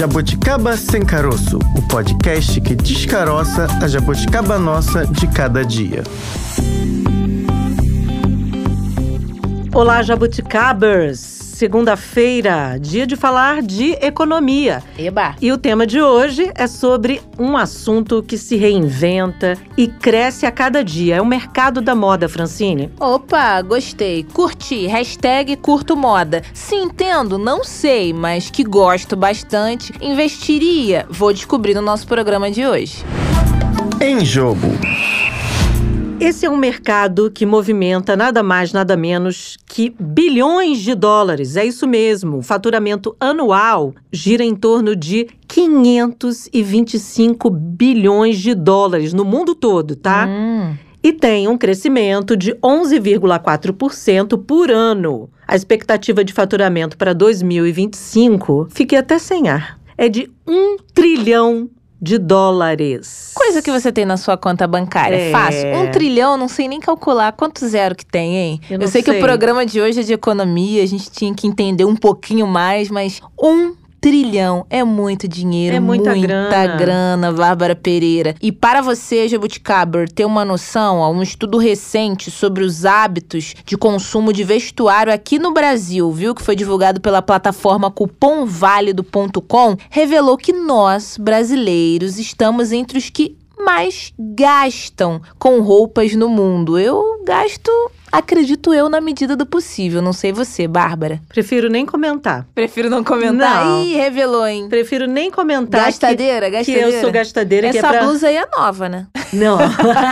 Jabuticaba Sem Caroço, o podcast que descaroça a jabuticaba nossa de cada dia. Olá, jabuticabers! Segunda-feira, dia de falar de economia. Eba! E o tema de hoje é sobre um assunto que se reinventa e cresce a cada dia. É o mercado da moda, Francine. Opa, gostei. Curti. Hashtag curto moda. Se entendo, não sei, mas que gosto bastante, investiria. Vou descobrir no nosso programa de hoje. Em jogo. Esse é um mercado que movimenta nada mais, nada menos que bilhões de dólares. É isso mesmo. O faturamento anual gira em torno de 525 bilhões de dólares no mundo todo, tá? Hum. E tem um crescimento de 11,4% por ano. A expectativa de faturamento para 2025, fiquei até sem ar, é de 1 trilhão de dólares. Coisa que você tem na sua conta bancária. É. Fácil. Um trilhão, não sei nem calcular quanto zero que tem, hein? Eu não sei, que sei. o programa de hoje é de economia, a gente tinha que entender um pouquinho mais, mas um trilhão é muito dinheiro, É muita grana. grana, Bárbara Pereira. E para você, Jabuticaber, ter uma noção, ó, um estudo recente sobre os hábitos de consumo de vestuário aqui no Brasil, viu, que foi divulgado pela plataforma cupomválido.com, revelou que nós, brasileiros, estamos entre os que mais gastam com roupas no mundo. Eu gasto, acredito eu, na medida do possível. Não sei você, Bárbara. Prefiro nem comentar. Prefiro não comentar. Não. Ih, revelou, hein? Prefiro nem comentar Gastadeira, que, que gastadeira. eu sou gastadeira. que Essa é pra... blusa aí é nova, né? Não.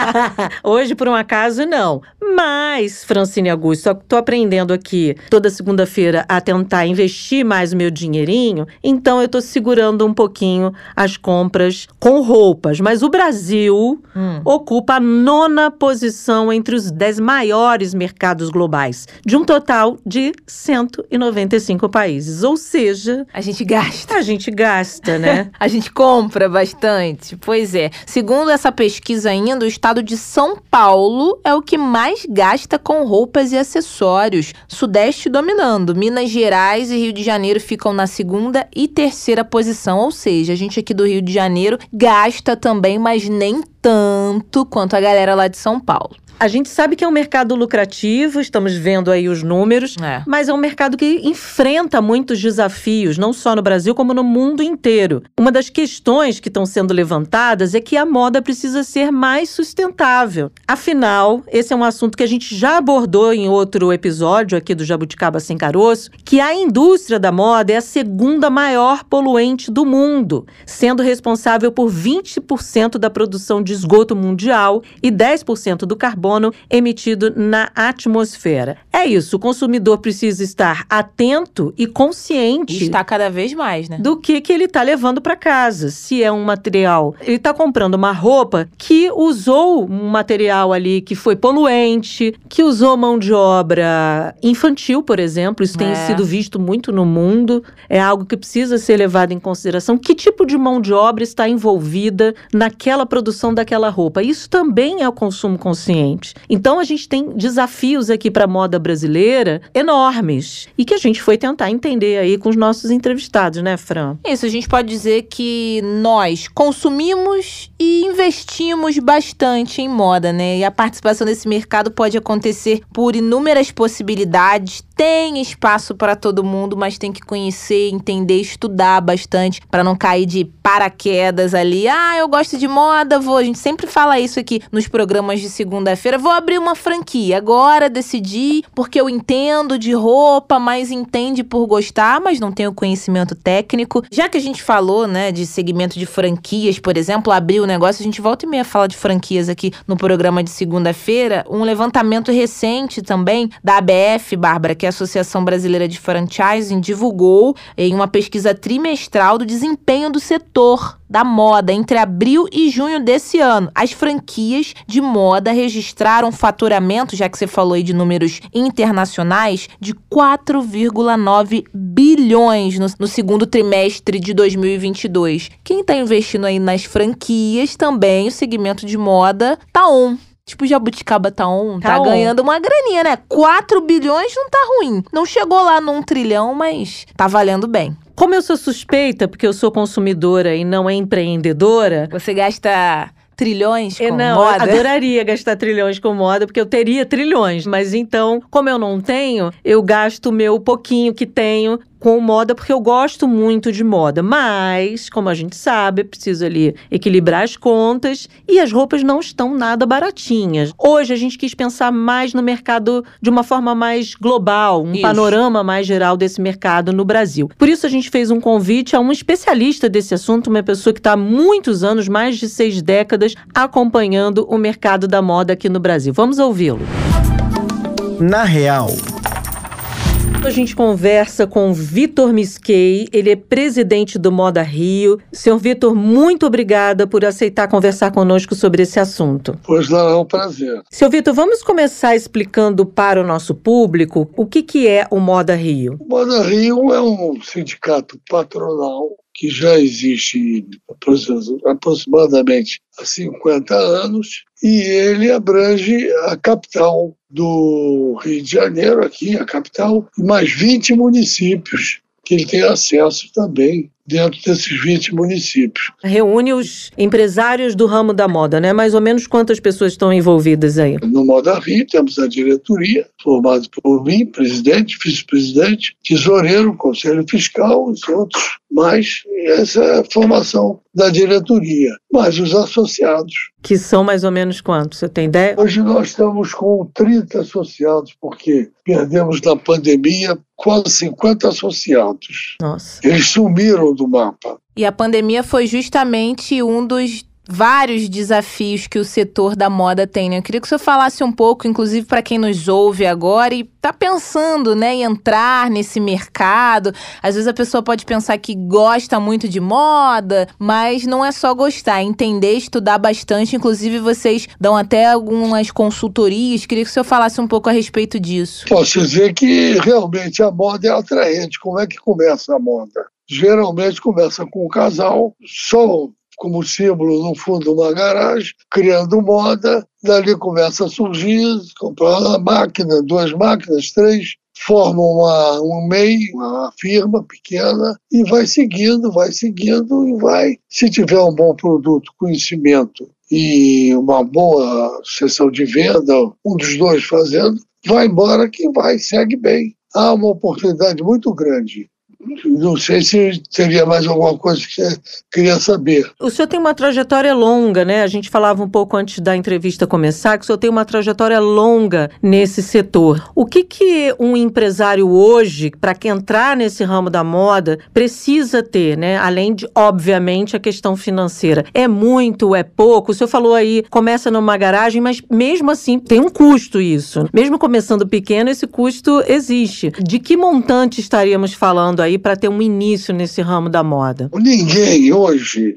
Hoje, por um acaso, não. Mas, Francine Augusto, tô aprendendo aqui toda segunda-feira a tentar investir mais o meu dinheirinho, então eu tô segurando um pouquinho as compras com roupas. Mas o Brasil Hum. ocupa a nona posição entre os dez maiores mercados globais, de um total de 195 países. Ou seja, A gente gasta. a gente gasta, né? A gente compra bastante. Pois é. Segundo essa pesquisa ainda, o estado de São Paulo é o que mais gasta com roupas e acessórios. Sudeste dominando. Minas Gerais e Rio de Janeiro ficam na segunda e terceira posição. Ou seja, a gente aqui do Rio de Janeiro gasta também, mas nem tanto quanto a galera lá de São Paulo. A gente sabe que é um mercado lucrativo, estamos vendo aí os números, É. mas é um mercado que enfrenta muitos desafios, não só no Brasil, como no mundo inteiro. Uma das questões que estão sendo levantadas é que a moda precisa ser mais sustentável. Afinal, esse é um assunto que a gente já abordou em outro episódio aqui do Jabuticaba Sem Caroço, que a indústria da moda é a segunda maior poluente do mundo, sendo responsável por 20% da produção de esgoto mundial e 10% do carbono emitido na atmosfera. É isso, o consumidor precisa estar atento e consciente Está cada vez mais, né? do que, que ele está levando para casa. Se é um material, ele está comprando uma roupa que usou um material ali que foi poluente, que usou mão de obra infantil, por exemplo. Isso tem É. sido visto muito no mundo. É algo que precisa ser levado em consideração. Que tipo de mão de obra está envolvida naquela produção daquela roupa? Isso também é o consumo consciente. Então a gente tem desafios aqui para a moda brasileira enormes e que a gente foi tentar entender aí com os nossos entrevistados, né, Fran? Isso, a gente pode dizer que nós consumimos e investimos bastante em moda, né? E a participação nesse mercado pode acontecer por inúmeras possibilidades. Tem espaço para todo mundo, mas tem que conhecer, entender, estudar bastante para não cair de paraquedas ali. Ah, eu gosto de moda, vou. A gente sempre fala isso aqui nos programas de segunda-feira. Vou abrir uma franquia. Agora decidi porque eu entendo de roupa, mas entende por gostar, mas não tenho conhecimento técnico. Já que a gente falou, né, de segmento de franquias, por exemplo, abrir o negócio, a gente volta e meia fala de franquias aqui no programa de segunda-feira. Um levantamento recente também da ABF, Bárbara, que é a Associação Brasileira de Franchising, divulgou em uma pesquisa trimestral do desempenho do setor da moda entre abril e junho desse ano. As franquias de moda registraram faturamento, já que você falou aí de números internacionais, de 4,9 bilhões no, no segundo trimestre de 2022. Quem tá investindo aí nas franquias também, o segmento de moda tá on. Tipo, Jabuticaba tá on, tá, Tá on. ganhando uma graninha, né? 4 bilhões não tá ruim. Não chegou lá num trilhão, mas tá valendo bem. Como eu sou suspeita, porque eu sou consumidora e não empreendedora. Você gasta trilhões com eu não, moda? adoraria gastar trilhões com moda, porque eu teria trilhões. Mas então, como eu não tenho, eu gasto o meu pouquinho que tenho com moda porque eu gosto muito de moda, mas como a gente sabe, é preciso ali equilibrar as contas e as roupas não estão nada baratinhas. Hoje a gente quis pensar mais no mercado de uma forma mais global, um Isso. panorama mais geral desse mercado no Brasil. Por isso a gente fez um convite a um especialista desse assunto, uma pessoa que está há muitos anos, mais de seis décadas, acompanhando o mercado da moda aqui no Brasil. Vamos ouvi-lo. Na real. A gente conversa com Vitor Misquei, ele é presidente do Moda Rio. Senhor Vitor, muito obrigada por aceitar conversar conosco sobre esse assunto. Pois não, é um prazer. Senhor Vitor, vamos começar explicando para o nosso público o que, que é o Moda Rio. O Moda Rio é um sindicato patronal que já existe aproximadamente há 50 anos e ele abrange a capital do Rio de Janeiro, aqui a capital, e mais 20 municípios que ele tem acesso também dentro desses 20 municípios. Reúne os empresários do ramo da moda, né? Mais ou menos quantas pessoas estão envolvidas aí? No Moda Rio temos a diretoria, formada por mim, presidente, vice-presidente, tesoureiro, conselho fiscal e outros mais. Essa é a formação da diretoria. Mas os associados. Que são mais ou menos quantos? Você tem ideia? Hoje nós estamos com 30 associados, porque perdemos na pandemia quase 50 associados. Nossa. Eles sumiram do mapa. E a pandemia foi justamente um dos vários desafios que o setor da moda tem, né? Eu queria que o senhor falasse um pouco, inclusive para quem nos ouve agora e está pensando, né, em entrar nesse mercado. Às vezes a pessoa pode pensar que gosta muito de moda, mas não é só gostar, é entender, estudar bastante. Inclusive vocês dão até algumas consultorias. Queria que o senhor falasse um pouco a respeito disso. Posso dizer que realmente a moda é atraente. Como é que começa a moda? Geralmente começa com um casal, só como símbolo no fundo de uma garagem, criando moda. Dali começa a surgir, comprar uma máquina, duas máquinas, três, formam uma, um MEI, uma firma pequena, e vai seguindo, vai seguindo e vai. Se tiver um bom produto, conhecimento e uma boa sessão de venda, um dos dois fazendo, vai embora que vai, segue bem. Há uma oportunidade muito grande não sei se teria mais alguma coisa que queria saber. O senhor tem uma trajetória longa, né? A gente falava um pouco antes da entrevista começar que o senhor tem uma trajetória longa nesse setor. O que, que um empresário hoje, para entrar nesse ramo da moda, precisa ter, né? Além de, obviamente, a questão financeira. É muito, é pouco? O senhor falou aí, começa numa garagem, mas mesmo assim tem um custo isso. Mesmo começando pequeno, esse custo existe. De que montante estaríamos falando aí para ter um início nesse ramo da moda? Ninguém hoje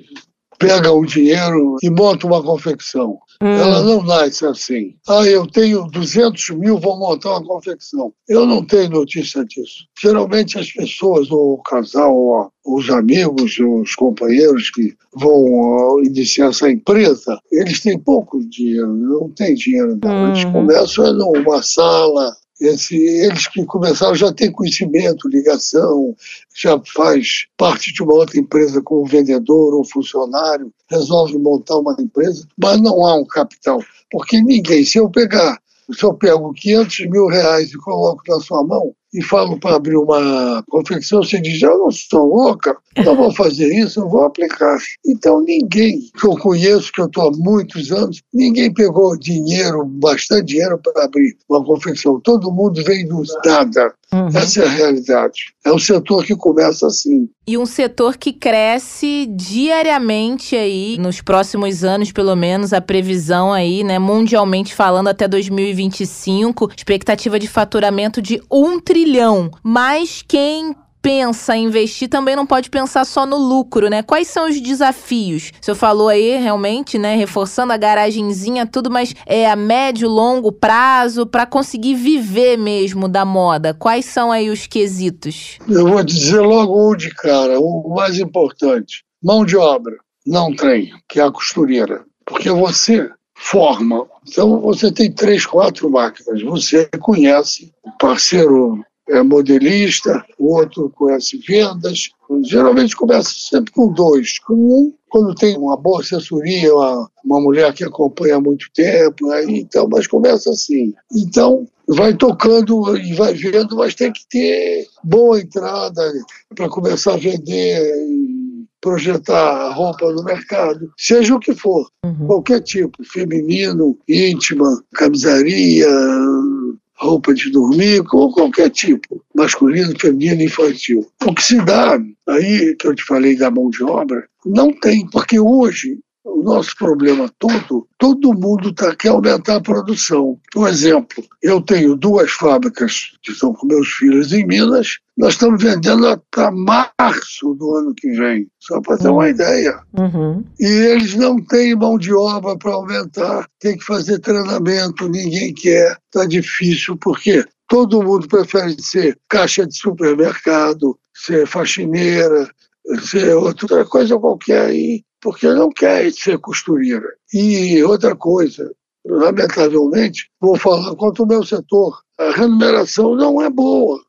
pega o dinheiro e monta uma confecção. Hum. Ela não nasce assim. Ah, eu tenho 200 mil, vou montar uma confecção. Eu não tenho notícia disso. Geralmente as pessoas, ou o casal, ou os amigos, os companheiros que vão iniciar essa empresa, eles têm pouco dinheiro, não têm dinheiro. Não. Eles Hum. começam numa sala, esse, eles que começaram já têm conhecimento, ligação, já faz parte de uma outra empresa como vendedor ou funcionário, resolve montar uma empresa, mas não há um capital. Porque ninguém, se eu pegar, se eu pego 500 mil reais e coloco na sua mão e falo para abrir uma confecção, você diz, eu não estou louca, não vou fazer isso, eu vou aplicar. Então ninguém que eu conheço, que eu estou há muitos anos, ninguém pegou dinheiro, bastante dinheiro para abrir uma confecção. Todo mundo vem do nada. Uhum. Essa é a realidade. É um setor que começa assim. E um setor que cresce diariamente aí, nos próximos anos, pelo menos, a previsão aí, né, mundialmente falando, até 2025, expectativa de faturamento de um trilhão. Mas quem pensa em investir também não pode pensar só no lucro, né? Quais são os desafios? O senhor falou aí, realmente, né, reforçando a garagenzinha, tudo, mas é a médio, longo prazo para conseguir viver mesmo da moda. Quais são aí os quesitos? Eu vou dizer logo um de cara, o mais importante. Mão de obra, não tem, que é a costureira. Porque você forma. Então você tem três, quatro máquinas. Você conhece o parceiro é modelista, o outro conhece vendas. Geralmente começa sempre com dois. Com um, quando tem uma boa assessoria, uma, uma mulher que acompanha há muito tempo, aí, então, mas começa assim. Então, vai tocando e vai vendo, mas tem que ter boa entrada para começar a vender projetar a roupa no mercado, seja o que for, uhum. qualquer tipo, feminino, íntima, camisaria, roupa de dormir, ou qualquer tipo, masculino, feminino, infantil. O que se dá, aí que eu te falei da mão de obra, não tem, porque hoje o nosso problema todo, todo mundo tá, quer aumentar a produção. Por exemplo, eu tenho duas fábricas que estão com meus filhos em Minas, nós estamos vendendo até março do ano que vem, só para ter uma uhum. ideia. Uhum. E eles não têm mão de obra para aumentar, tem que fazer treinamento, ninguém quer, está difícil, porque todo mundo prefere ser caixa de supermercado, ser faxineira, ser outra coisa qualquer aí porque não quer ser costureira. E outra coisa, lamentavelmente, vou falar quanto ao meu setor, a remuneração não é boa.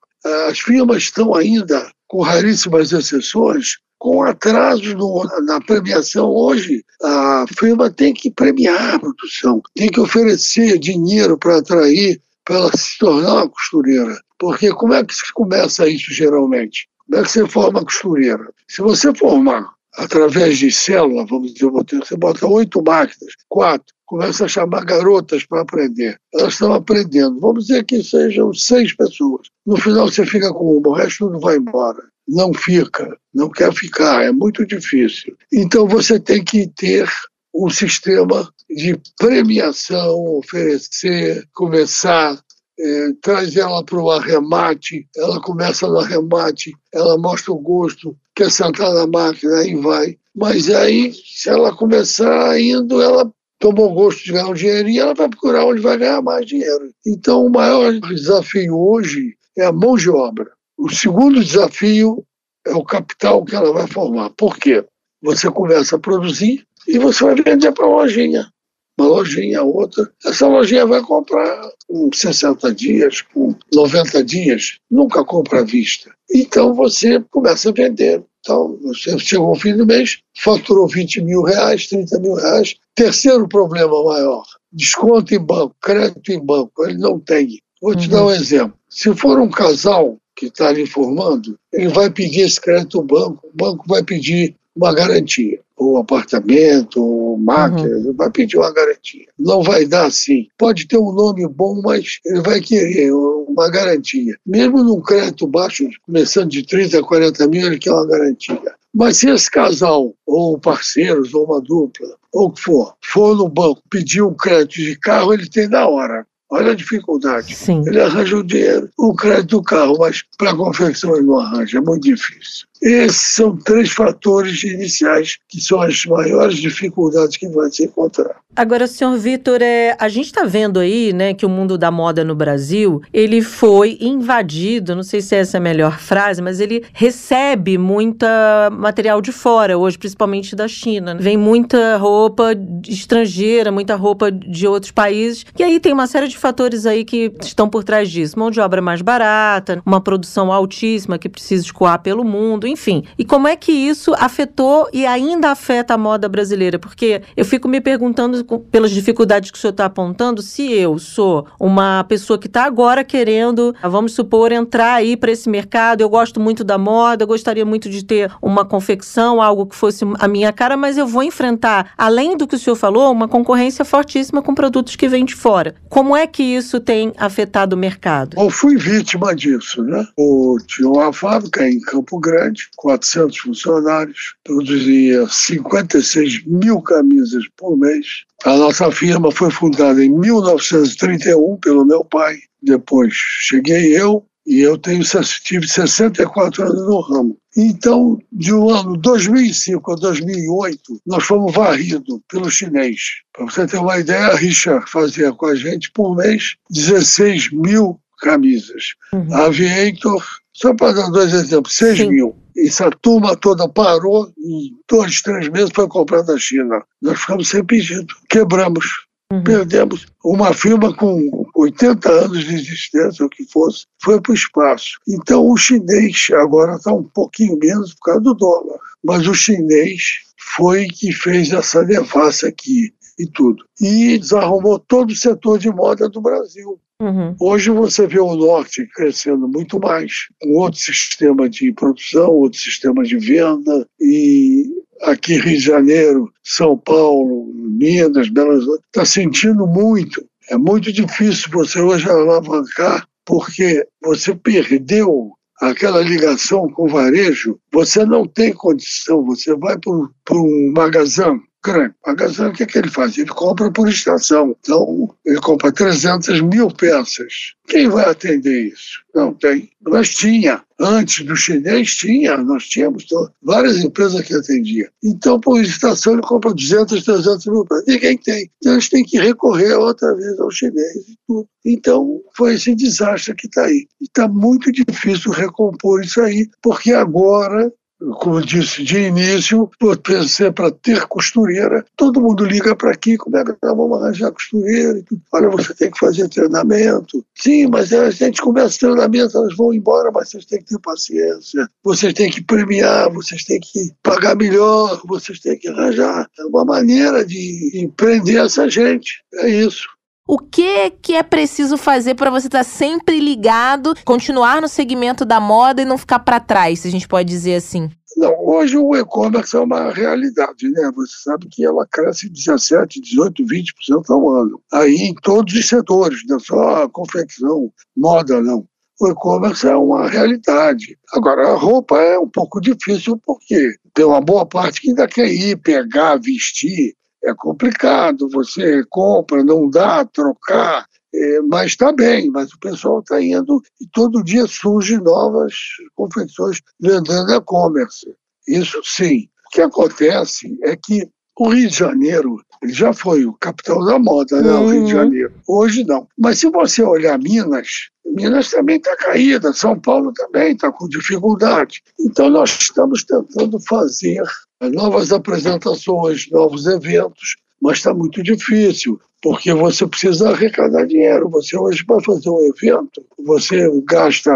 As firmas estão ainda, com raríssimas exceções, com atrasos no, na premiação hoje. A firma tem que premiar a produção, tem que oferecer dinheiro para atrair, para ela se tornar uma costureira. Porque como é que se começa isso geralmente? Como é que você forma costureira? Se você formar através de célula, vamos dizer, você bota oito máquinas, quatro, começa a chamar garotas para aprender. Elas estão aprendendo. Vamos dizer que sejam seis pessoas. No final você fica com uma, o resto tudo vai embora. Não fica, não quer ficar, é muito difícil. Então você tem que ter um sistema de premiação, oferecer, começar é, traz ela para o arremate, ela começa no arremate, ela mostra o gosto, quer sentar na máquina, aí vai. Mas aí, se ela começar indo, ela tomou gosto de ganhar um dinheirinho, ela vai procurar onde vai ganhar mais dinheiro. Então, o maior desafio hoje é a mão de obra. O segundo desafio é o capital que ela vai formar. Por quê? Você começa a produzir e você vai vender para a lojinha uma lojinha, outra. Essa lojinha vai comprar com 60 dias, com 90 dias, nunca compra à vista. Então você começa a vender. Então, você chegou ao fim do mês, faturou 20 mil reais, 30 mil reais. Terceiro problema maior, desconto em banco, crédito em banco, ele não tem. Vou te uhum. dar um exemplo. Se for um casal que está lhe informando, ele vai pedir esse crédito ao banco, o banco vai pedir uma garantia ou apartamento, ou máquina, uhum. vai pedir uma garantia. Não vai dar assim. Pode ter um nome bom, mas ele vai querer uma garantia. Mesmo num crédito baixo, começando de 30 a 40 mil, ele quer uma garantia. Mas se esse casal, ou parceiros, ou uma dupla, ou o que for, for no banco pedir um crédito de carro, ele tem na hora. Olha a dificuldade. Sim. Ele arranja o dinheiro, o crédito do carro, mas para confecção ele não arranja, é muito difícil. Esses são três fatores iniciais que são as maiores dificuldades que vai se encontrar. Agora, senhor Vitor, é, a gente está vendo aí, né, que o mundo da moda no Brasil, ele foi invadido, não sei se essa é a melhor frase, mas ele recebe muita material de fora hoje, principalmente da China. Vem muita roupa estrangeira, muita roupa de outros países, e aí tem uma série de fatores aí que estão por trás disso. Mão de obra mais barata, uma produção altíssima que precisa escoar pelo mundo, enfim. E como é que isso afetou e ainda afeta a moda brasileira? Porque eu fico me perguntando pelas dificuldades que o senhor está apontando, se eu sou uma pessoa que está agora querendo, vamos supor, entrar aí para esse mercado, eu gosto muito da moda, eu gostaria muito de ter uma confecção, algo que fosse a minha cara, mas eu vou enfrentar, além do que o senhor falou, uma concorrência fortíssima com produtos que vêm de fora. Como é que isso tem afetado o mercado? Eu fui vítima disso, né? Eu tinha uma fábrica em Campo Grande, 400 funcionários, produzia 56 mil camisas por mês. A nossa firma foi fundada em 1931 pelo meu pai. Depois cheguei eu e eu tenho, tive 64 anos no ramo. Então, de um ano 2005 a 2008, nós fomos varridos pelo chinês. Para você ter uma ideia, a Richa fazia com a gente por mês 16 mil camisas. Uhum. A Aviator, só para dar dois exemplos, 6 Sim. mil essa turma toda parou, em dois, três meses foi comprar da China. Nós ficamos sem pedido, quebramos. Uhum. Perdemos uma firma com 80 anos de existência, o que fosse, foi para o espaço. Então o chinês agora está um pouquinho menos por causa do dólar, mas o chinês foi que fez essa devassa aqui e tudo. E desarrumou todo o setor de moda do Brasil. Uhum. Hoje você vê o norte crescendo muito mais, com outro sistema de produção, outro sistema de venda, e aqui Rio de Janeiro, São Paulo, Minas, Belo Horizonte, está sentindo muito. É muito difícil você hoje alavancar, porque você perdeu aquela ligação com o varejo, você não tem condição, você vai para um magazão, grande. Magazine, o que, é que ele faz? Ele compra por estação. Então, ele compra 300 mil peças. Quem vai atender isso? Não tem. Mas tinha. Antes do chinês, tinha. Nós tínhamos várias empresas que atendiam. Então, por estação, ele compra 200, 300 mil peças. Ninguém tem. Então, eles têm que recorrer outra vez ao chinês e tudo. Então, foi esse desastre que está aí. E está muito difícil recompor isso aí, porque agora como eu disse de início, pensei para ter costureira, todo mundo liga para aqui, como é que nós vamos arranjar costureira? Olha, você tem que fazer treinamento. Sim, mas a gente começa treinamento, elas vão embora, mas vocês têm que ter paciência, vocês têm que premiar, vocês têm que pagar melhor, vocês têm que arranjar é uma maneira de empreender essa gente. É isso. O que que é preciso fazer para você estar tá sempre ligado, continuar no segmento da moda e não ficar para trás, se a gente pode dizer assim? Não, hoje o e-commerce é uma realidade, né? Você sabe que ela cresce 17, 18, 20% ao ano. Aí em todos os setores, não só confecção, moda, não. O e-commerce é uma realidade. Agora, a roupa é um pouco difícil porque tem uma boa parte que ainda quer ir, pegar, vestir, é complicado, você compra, não dá, trocar, é, mas está bem, mas o pessoal está indo e todo dia surgem novas confecções vendendo e-commerce. Isso sim. O que acontece é que o Rio de Janeiro ele já foi o capital da moda, né? Uhum. O Rio de uhum. Janeiro. Hoje não. Mas se você olhar Minas, Minas também está caída, São Paulo também está com dificuldade. Então nós estamos tentando fazer novas apresentações, novos eventos, mas está muito difícil, porque você precisa arrecadar dinheiro. Você hoje, para fazer um evento, você gasta,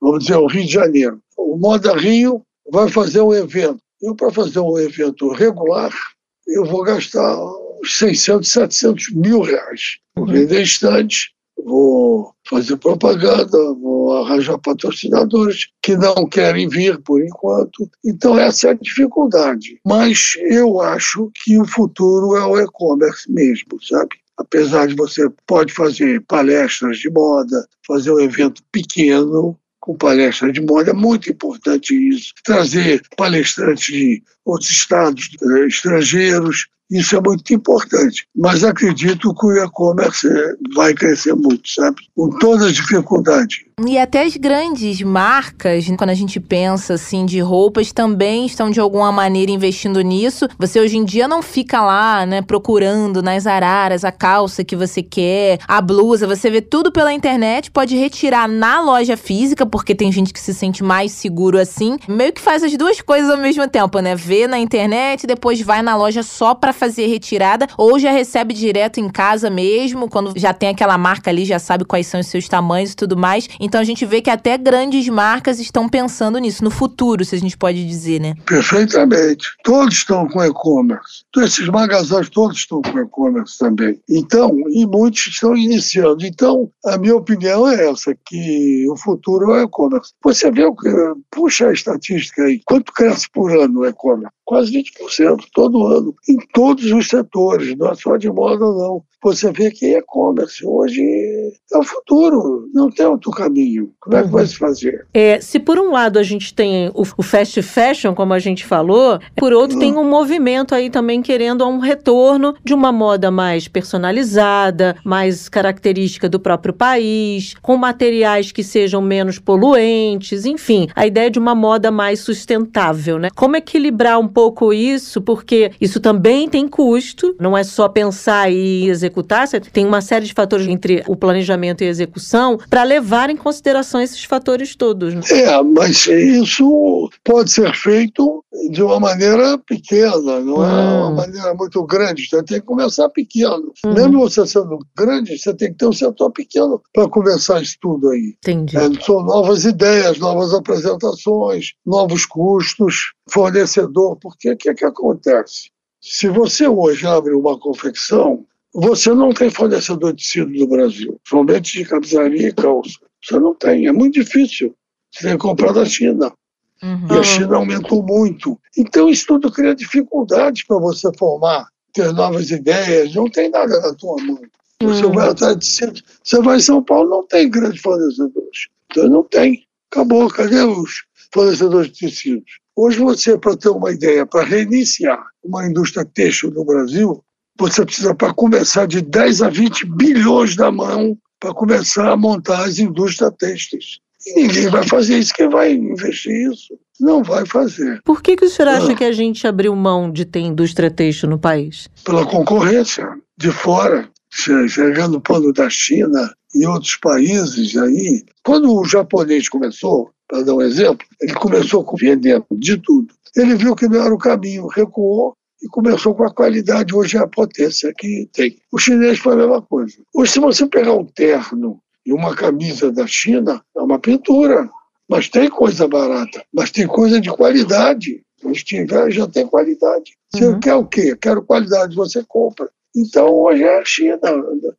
vamos dizer, o Rio de Janeiro. O Moda Rio vai fazer um evento. Eu, para fazer um evento regular, eu vou gastar 600, 700 mil reais. Vou vender estantes, vou fazer propaganda, vou arranjar patrocinadores que não querem vir por enquanto. Então, essa é a dificuldade. Mas eu acho que o futuro é o e-commerce mesmo, sabe? Apesar de você pode fazer palestras de moda, fazer um evento pequeno, com palestra de moda, é muito importante isso. Trazer palestrantes de outros estados, eh, estrangeiros, isso é muito importante. Mas acredito que o e-commerce vai crescer muito, sabe? Com todas as dificuldades. E até as grandes marcas, quando a gente pensa assim de roupas, também estão de alguma maneira investindo nisso. Você hoje em dia não fica lá, né, procurando nas araras a calça que você quer, a blusa, você vê tudo pela internet, pode retirar na loja física, porque tem gente que se sente mais seguro assim. Meio que faz as duas coisas ao mesmo tempo, né? Vê na internet, depois vai na loja só para fazer retirada ou já recebe direto em casa mesmo, quando já tem aquela marca ali, já sabe quais são os seus tamanhos e tudo mais. Então a gente vê que até grandes marcas estão pensando nisso, no futuro, se a gente pode dizer, né? Perfeitamente. Todos estão com e-commerce. Então, esses magazines todos estão com e-commerce também. Então, e muitos estão iniciando. Então, a minha opinião é essa, que o futuro é o e-commerce. Você vê o que. Puxa a estatística aí. Quanto cresce por ano o e-commerce? Quase 20% todo ano. Em todos os setores, não é só de moda, não. Você vê que e-commerce hoje é o futuro, não tem outro caminho. Como é que vai se fazer? É, se por um lado a gente tem o, o fast fashion, como a gente falou, por outro tem um movimento aí também querendo um retorno de uma moda mais personalizada, mais característica do próprio país, com materiais que sejam menos poluentes, enfim, a ideia de uma moda mais sustentável, né? Como equilibrar um pouco isso, porque isso também tem custo, não é só pensar e executar, tem uma série de fatores entre o planejamento e a execução para levar em consideração esses fatores todos. Né? É, mas isso pode ser feito de uma maneira pequena, não é uma maneira muito grande. Você tem que começar pequeno. Uhum. Mesmo você sendo grande, você tem que ter um setor pequeno para começar isso tudo aí. Entendi. É, são novas ideias, novas apresentações, novos custos, fornecedor. Porque o que, que acontece? Se você hoje abre uma confecção, você não tem fornecedor de tecido no Brasil, somente de camisaria e calça. Você não tem, é muito difícil. Você tem que comprar da China. Uhum. E a China aumentou muito. Então, isso tudo cria dificuldades para você formar, ter novas ideias. Não tem nada na tua mão. Você Hum. vai atrás de centro. Você vai em São Paulo, não tem grandes fornecedores. Então, não tem. Acabou. Cadê os fornecedores de tecidos? Hoje, você, para ter uma ideia, para reiniciar uma indústria têxtil no Brasil, você precisa, para começar, de 10 a 20 bilhões na mão para começar a montar as indústrias têxteis. E ninguém vai fazer isso. Quem vai investir isso? Não vai fazer. Por que, que o senhor acha Ah. que a gente abriu mão de ter indústria têxtil no país? Pela concorrência de fora, che- chegando o pano da China e outros países aí. Quando o japonês começou, para dar um exemplo, ele começou com vendendo de tudo. Ele viu que não era o caminho, recuou e começou com a qualidade. Hoje é a potência que tem. O chinês foi a mesma coisa. Hoje, se você pegar um terno e uma camisa da China, é uma pintura. Mas tem coisa barata, mas tem coisa de qualidade. O Steven já tem qualidade. Você Uhum. quer o quê? Quero qualidade, você compra. Então, hoje é a China.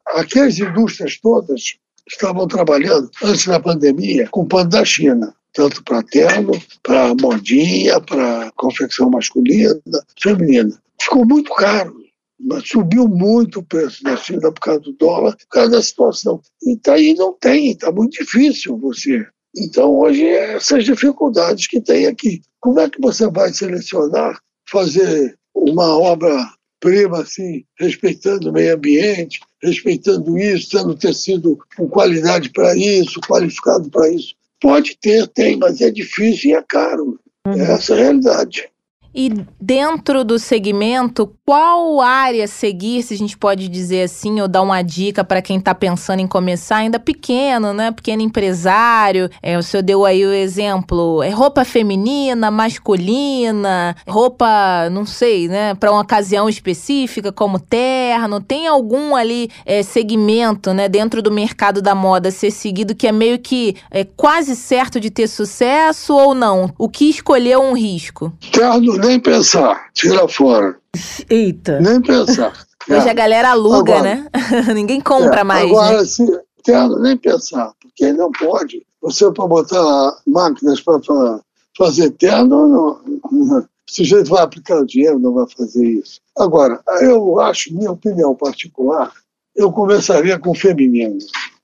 Aqui as indústrias todas estavam trabalhando, antes da pandemia, com pano da China. Tanto para terno, para modinha, para confecção masculina, feminina. Ficou muito caro. Subiu muito o preço da China por causa do dólar, por causa da situação. E aí não tem, está muito difícil você. Então, hoje, é essas dificuldades que tem aqui. Como é que você vai selecionar, fazer uma obra-prima assim, respeitando o meio ambiente, respeitando isso, tendo tecido com qualidade para isso, qualificado para isso? Pode ter, tem, mas é difícil e é caro. Uhum. É essa a realidade. E dentro do segmento, qual área seguir, se a gente pode dizer assim, ou dar uma dica para quem está pensando em começar, ainda pequeno, né? Pequeno empresário. É, o senhor deu aí o exemplo: é roupa feminina, masculina, roupa, não sei, né? Para uma ocasião específica, como terno. Tem algum ali é, segmento, né, dentro do mercado da moda ser seguido que é meio que é, quase certo de ter sucesso ou não? O que escolher é um risco? Terno, nem pensar, tira fora, Eita. nem pensar. Hoje a galera aluga, Agora- né? Ninguém compra É, mais, Agora, né? se terno, nem pensar, porque não pode. Você, para botar máquinas para fazer terno, não, não, o sujeito vai aplicar o dinheiro, não vai fazer isso. Agora, eu acho, minha opinião particular, eu começaria com o feminino.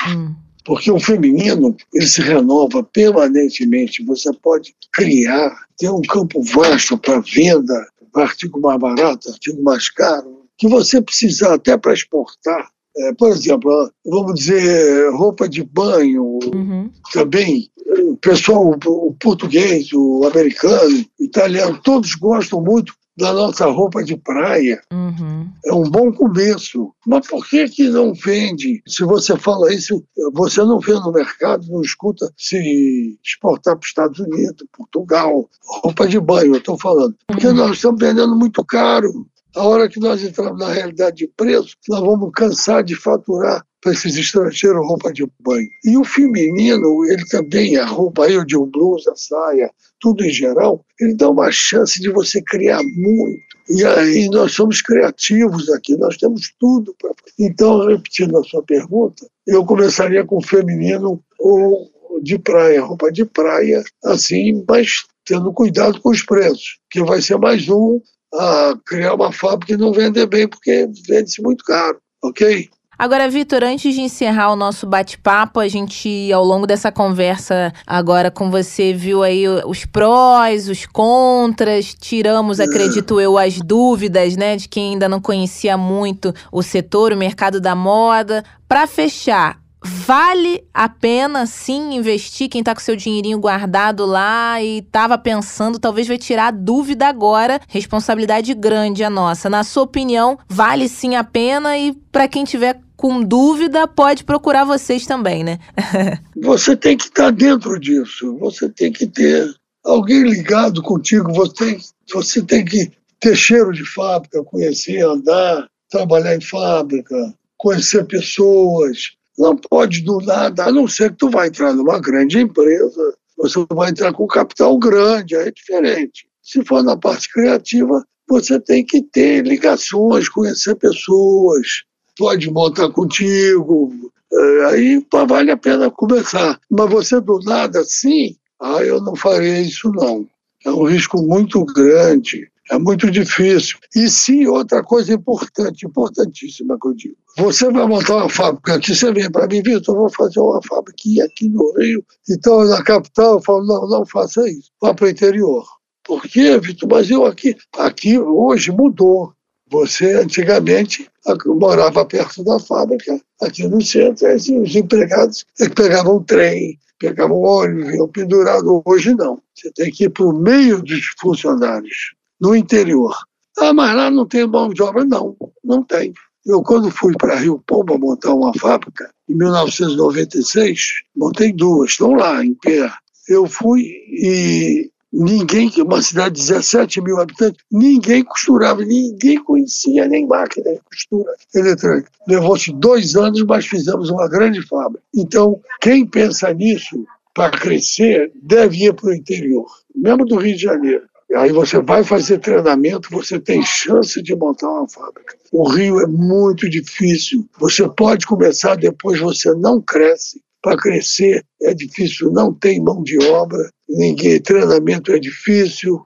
Hum. Porque o feminino, ele se renova permanentemente. Você pode criar, ter um campo vasto para venda, artigo mais barato, artigo mais caro, que você precisar até para exportar. É, por exemplo, vamos dizer, roupa de banho, Uhum. também, o pessoal, o português, o americano, o italiano, todos gostam muito da nossa roupa de praia. Uhum. É um bom começo. Mas por que, que não vende? Se você fala isso, você não vê no mercado, não escuta se exportar para os Estados Unidos, Portugal, roupa de banho, eu estou falando. Porque nós estamos vendendo muito caro. A hora que nós entramos na realidade de preço, nós vamos cansar de faturar para esses estrangeiros roupa de banho. E o feminino, ele também, a roupa aí, de blusa, saia, tudo em geral, ele dá uma chance de você criar muito. E aí nós somos criativos aqui, nós temos tudo para Então, repetindo a sua pergunta, eu começaria com feminino ou de praia, roupa de praia, assim, mas tendo cuidado com os preços, que vai ser mais um a criar uma fábrica e não vender bem, porque vende-se muito caro, ok? Agora, Vitor, antes de encerrar o nosso bate-papo, a gente, ao longo dessa conversa agora com você, viu aí os prós, os contras, tiramos, acredito eu, as dúvidas, né, de quem ainda não conhecia muito o setor, o mercado da moda. Para fechar, Vale a pena sim investir quem tá com seu dinheirinho guardado lá e tava pensando, talvez vai tirar dúvida agora. Responsabilidade grande a nossa. Na sua opinião, vale sim a pena e para quem tiver com dúvida, pode procurar vocês também, né? Você tem que estar dentro disso, você tem que ter alguém ligado contigo, você tem, Você tem que ter cheiro de fábrica, conhecer, andar, trabalhar em fábrica, conhecer pessoas. Não pode do nada, a não ser que tu vai entrar numa grande empresa, você vai entrar com capital grande, aí é diferente. Se for na parte criativa, você tem que ter ligações, conhecer pessoas, pode montar contigo, é, aí vale a pena começar. Mas você do nada assim, ah, eu não farei isso não. É um risco muito grande, é muito difícil. E sim, outra coisa importante, importantíssima que eu digo. Você vai montar uma fábrica aqui, você vem para mim, Vitor, eu vou fazer uma fábrica aqui no Rio. Então, na capital, eu falo, não, não faça isso. Vá para o interior. Por quê, Vitor? Mas eu aqui, aqui hoje mudou. Você antigamente morava perto da fábrica, aqui no centro, assim, os empregados pegavam trem, pegavam ônibus, iam pendurado. Hoje não. Você tem que ir para o meio dos funcionários, no interior. Ah, mas lá não tem mão de obra? Não, não tem. Eu, quando fui para Rio Pomba montar uma fábrica, em 1996, montei duas, estão lá em pé. Eu fui e ninguém, uma cidade de 17 mil habitantes, ninguém costurava, ninguém conhecia nem máquina de costura eletrônica. Levou-se dois anos, mas fizemos uma grande fábrica. Então, quem pensa nisso para crescer deve ir para o interior, mesmo do Rio de Janeiro. Aí você vai fazer treinamento, você tem chance de montar uma fábrica. O Rio é muito difícil. Você pode começar, depois você não cresce para crescer é difícil, não tem mão de obra, ninguém, treinamento é difícil,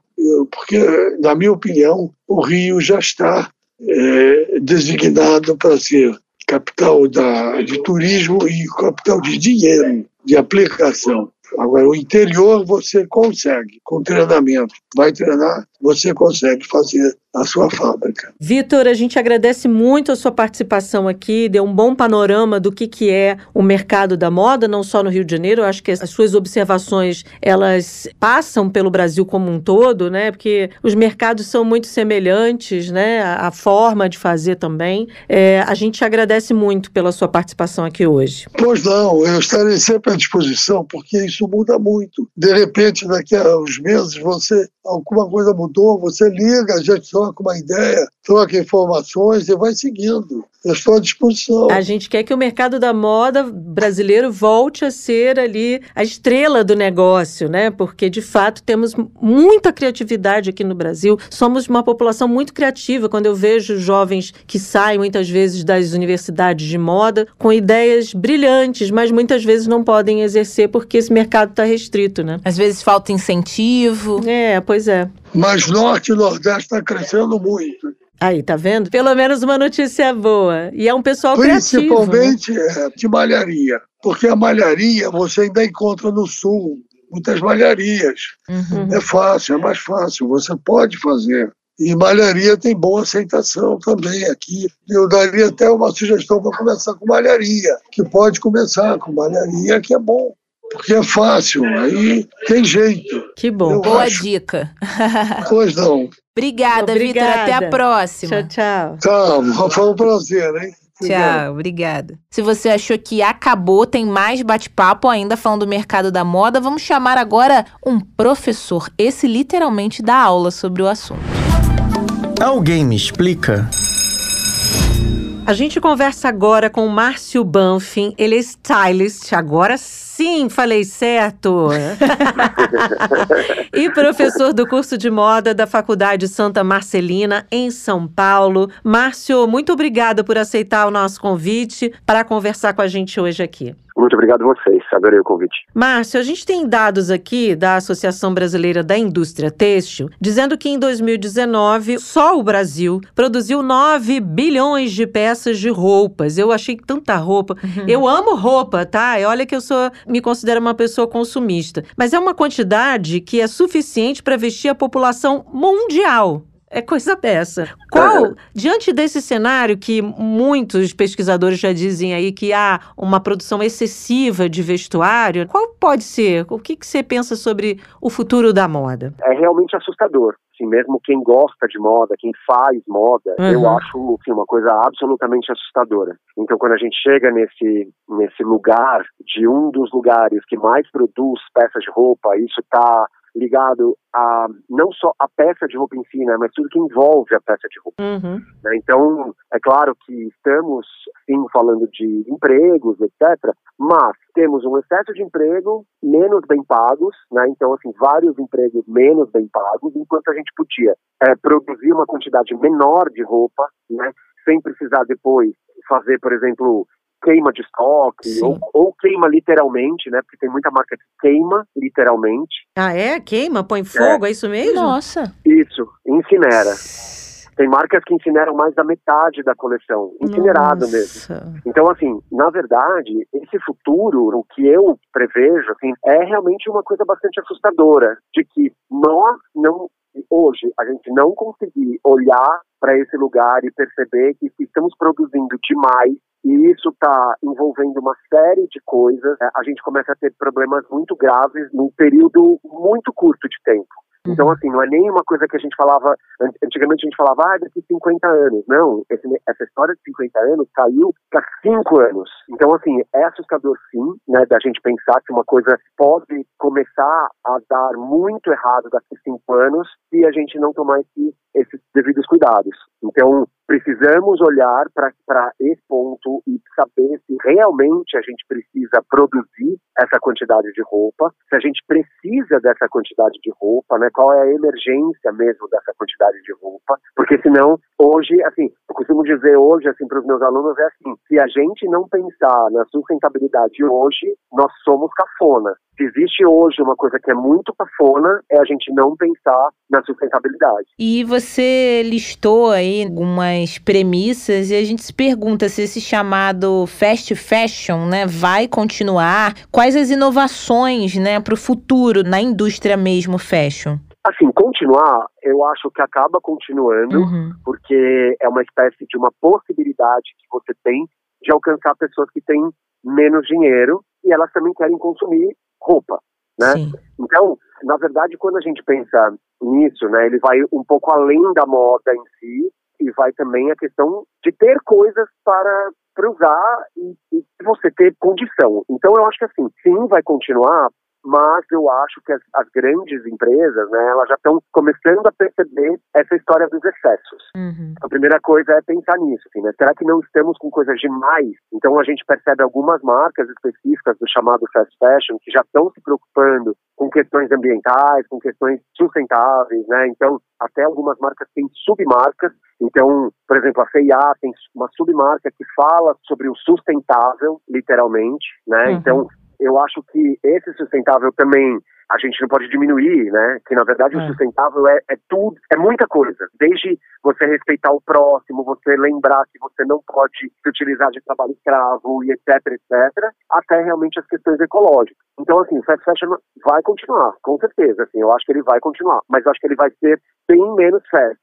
porque, na minha opinião, o Rio já está é, designado para ser capital da, de turismo e capital de dinheiro, de aplicação. Agora, o interior você consegue, com treinamento. Vai treinar, você consegue fazer a sua fábrica. Vitor, a gente agradece muito a sua participação aqui, deu um bom panorama do que, que é o mercado da moda, não só no Rio de Janeiro, eu acho que as suas observações, elas passam pelo Brasil como um todo, né, porque os mercados são muito semelhantes, né, a, forma de fazer também. É, a gente agradece muito pela sua participação aqui hoje. Pois não, eu estarei sempre à disposição, porque isso muda muito. De repente, daqui a uns meses, você alguma coisa mudou, você liga, já troca uma ideia, troca informações e vai seguindo. Eu estou à disposição. A gente quer que o mercado da moda brasileiro volte a ser ali a estrela do negócio, né? Porque de fato temos muita criatividade aqui no Brasil. Somos uma população muito criativa. Quando eu vejo jovens que saem muitas vezes das universidades de moda com ideias brilhantes, mas muitas vezes não podem exercer porque esse mercado está restrito, né? Às vezes falta incentivo. É, pois é. Mas Norte e Nordeste está crescendo muito. Aí, tá vendo? Pelo menos uma notícia boa. E é um pessoal Principalmente criativo, né? É, de malharia. Porque a malharia você ainda encontra no Sul. Muitas malharias. Uhum. É fácil, é mais fácil. Você pode fazer. E malharia tem boa aceitação também aqui. Eu daria até uma sugestão para começar com malharia, que pode começar com malharia, que é bom porque é fácil, aí tem jeito. Que bom. Boa acho. dica. Pois não. Obrigada, Vitor. Até a próxima. Tchau, tchau. Tchau, foi um prazer, hein? Tchau, obrigada. Se você achou que acabou, tem mais bate-papo ainda falando do mercado da moda. Vamos chamar agora um professor. Esse literalmente dá aula sobre o assunto. Alguém me explica? A gente conversa agora com o Márcio Banfin. Ele é stylist, agora sim, falei certo. e professor do curso de moda da Faculdade Santa Marcelina, em São Paulo. Márcio, muito obrigada por aceitar o nosso convite para conversar com a gente hoje aqui. Muito obrigado a vocês, adorei o convite. Márcio, a gente tem dados aqui da Associação Brasileira da Indústria Têxtil dizendo que em 2019 só o Brasil produziu 9 bilhões de peças de roupas. Eu achei tanta roupa. Uhum. Eu amo roupa, tá? E olha que eu sou, me considero uma pessoa consumista, mas é uma quantidade que é suficiente para vestir a população mundial. É coisa dessa. Qual, diante desse cenário que muitos pesquisadores já dizem aí que há uma produção excessiva de vestuário, qual pode ser? O que, que você pensa sobre o futuro da moda? É realmente assustador. Assim, mesmo quem gosta de moda, quem faz moda, uhum. eu acho assim, uma coisa absolutamente assustadora. Então, quando a gente chega nesse, nesse lugar, de um dos lugares que mais produz peças de roupa, isso está ligado a não só a peça de roupa em si, né, mas tudo que envolve a peça de roupa. Uhum. Né? Então, é claro que estamos, sim, falando de empregos, etc., mas temos um excesso de emprego menos bem pagos, né? então, assim, vários empregos menos bem pagos, enquanto a gente podia é, produzir uma quantidade menor de roupa, né? sem precisar depois fazer, por exemplo, queima de estoque, ou, ou, queima literalmente, né? Porque tem muita marca que queima literalmente. Ah, é? Queima? Põe fogo? É, é isso mesmo? Nossa. Isso, incinera. Tem marcas que incineram mais da metade da coleção, incinerado Nossa. mesmo. Então, assim, na verdade, esse futuro, o que eu prevejo, assim, é realmente uma coisa bastante assustadora, de que nós não hoje a gente não conseguir olhar para esse lugar e perceber que estamos produzindo demais e isso está envolvendo uma série de coisas, é, a gente começa a ter problemas muito graves num período muito curto de tempo. Então, uhum. assim, não é nem uma coisa que a gente falava, antigamente a gente falava, ah, daqui 50 anos. Não, esse, essa história de 50 anos caiu para 5 anos. Então, assim, é assustador sim, né, da gente pensar que uma coisa pode começar a dar muito errado daqui 5 anos se a gente não tomar esse, esses devidos cuidados. Então, precisamos olhar para esse ponto e saber se realmente a gente precisa produzir essa quantidade de roupa, se a gente precisa dessa quantidade de roupa, né? Qual é a emergência mesmo dessa quantidade de roupa? Porque senão, hoje, assim, eu costumo dizer hoje, assim, para os meus alunos é assim: se a gente não pensar na sustentabilidade hoje, nós somos cafona. Se existe hoje uma coisa que é muito cafona, é a gente não pensar na sustentabilidade. E você listou aí algumas premissas e a gente se pergunta se esse chamado fast fashion, né, vai continuar? Quais as inovações, né, para o futuro na indústria mesmo fashion? Assim, continuar, eu acho que acaba continuando, uhum. porque é uma espécie de uma possibilidade que você tem de alcançar pessoas que têm menos dinheiro e elas também querem consumir roupa, né? Sim. Então, na verdade, quando a gente pensa nisso, né, ele vai um pouco além da moda em si e vai também a questão de ter coisas para, para usar e, e você ter condição. Então, eu acho que assim, sim, vai continuar mas eu acho que as, as, grandes empresas, né, elas já estão começando a perceber essa história dos excessos. Uhum. A primeira coisa é pensar nisso, assim, né? Será que não estamos com coisas demais? Então a gente percebe algumas marcas específicas do chamado fast fashion que já estão se preocupando com questões ambientais, com questões sustentáveis, né? Então até algumas marcas têm submarcas. Então, por exemplo, a C&A tem uma submarca que fala sobre o sustentável, literalmente, né? Uhum. Então eu acho que esse sustentável também a gente não pode diminuir, né? Que na verdade é. o sustentável é, é, tudo, é muita coisa. Desde você respeitar o próximo, você lembrar que você não pode se utilizar de trabalho escravo e etc, etc, até realmente as questões ecológicas. Então, assim, o fast fashion vai continuar, com certeza. Assim, eu acho que ele vai continuar, mas eu acho que ele vai ser bem menos fast.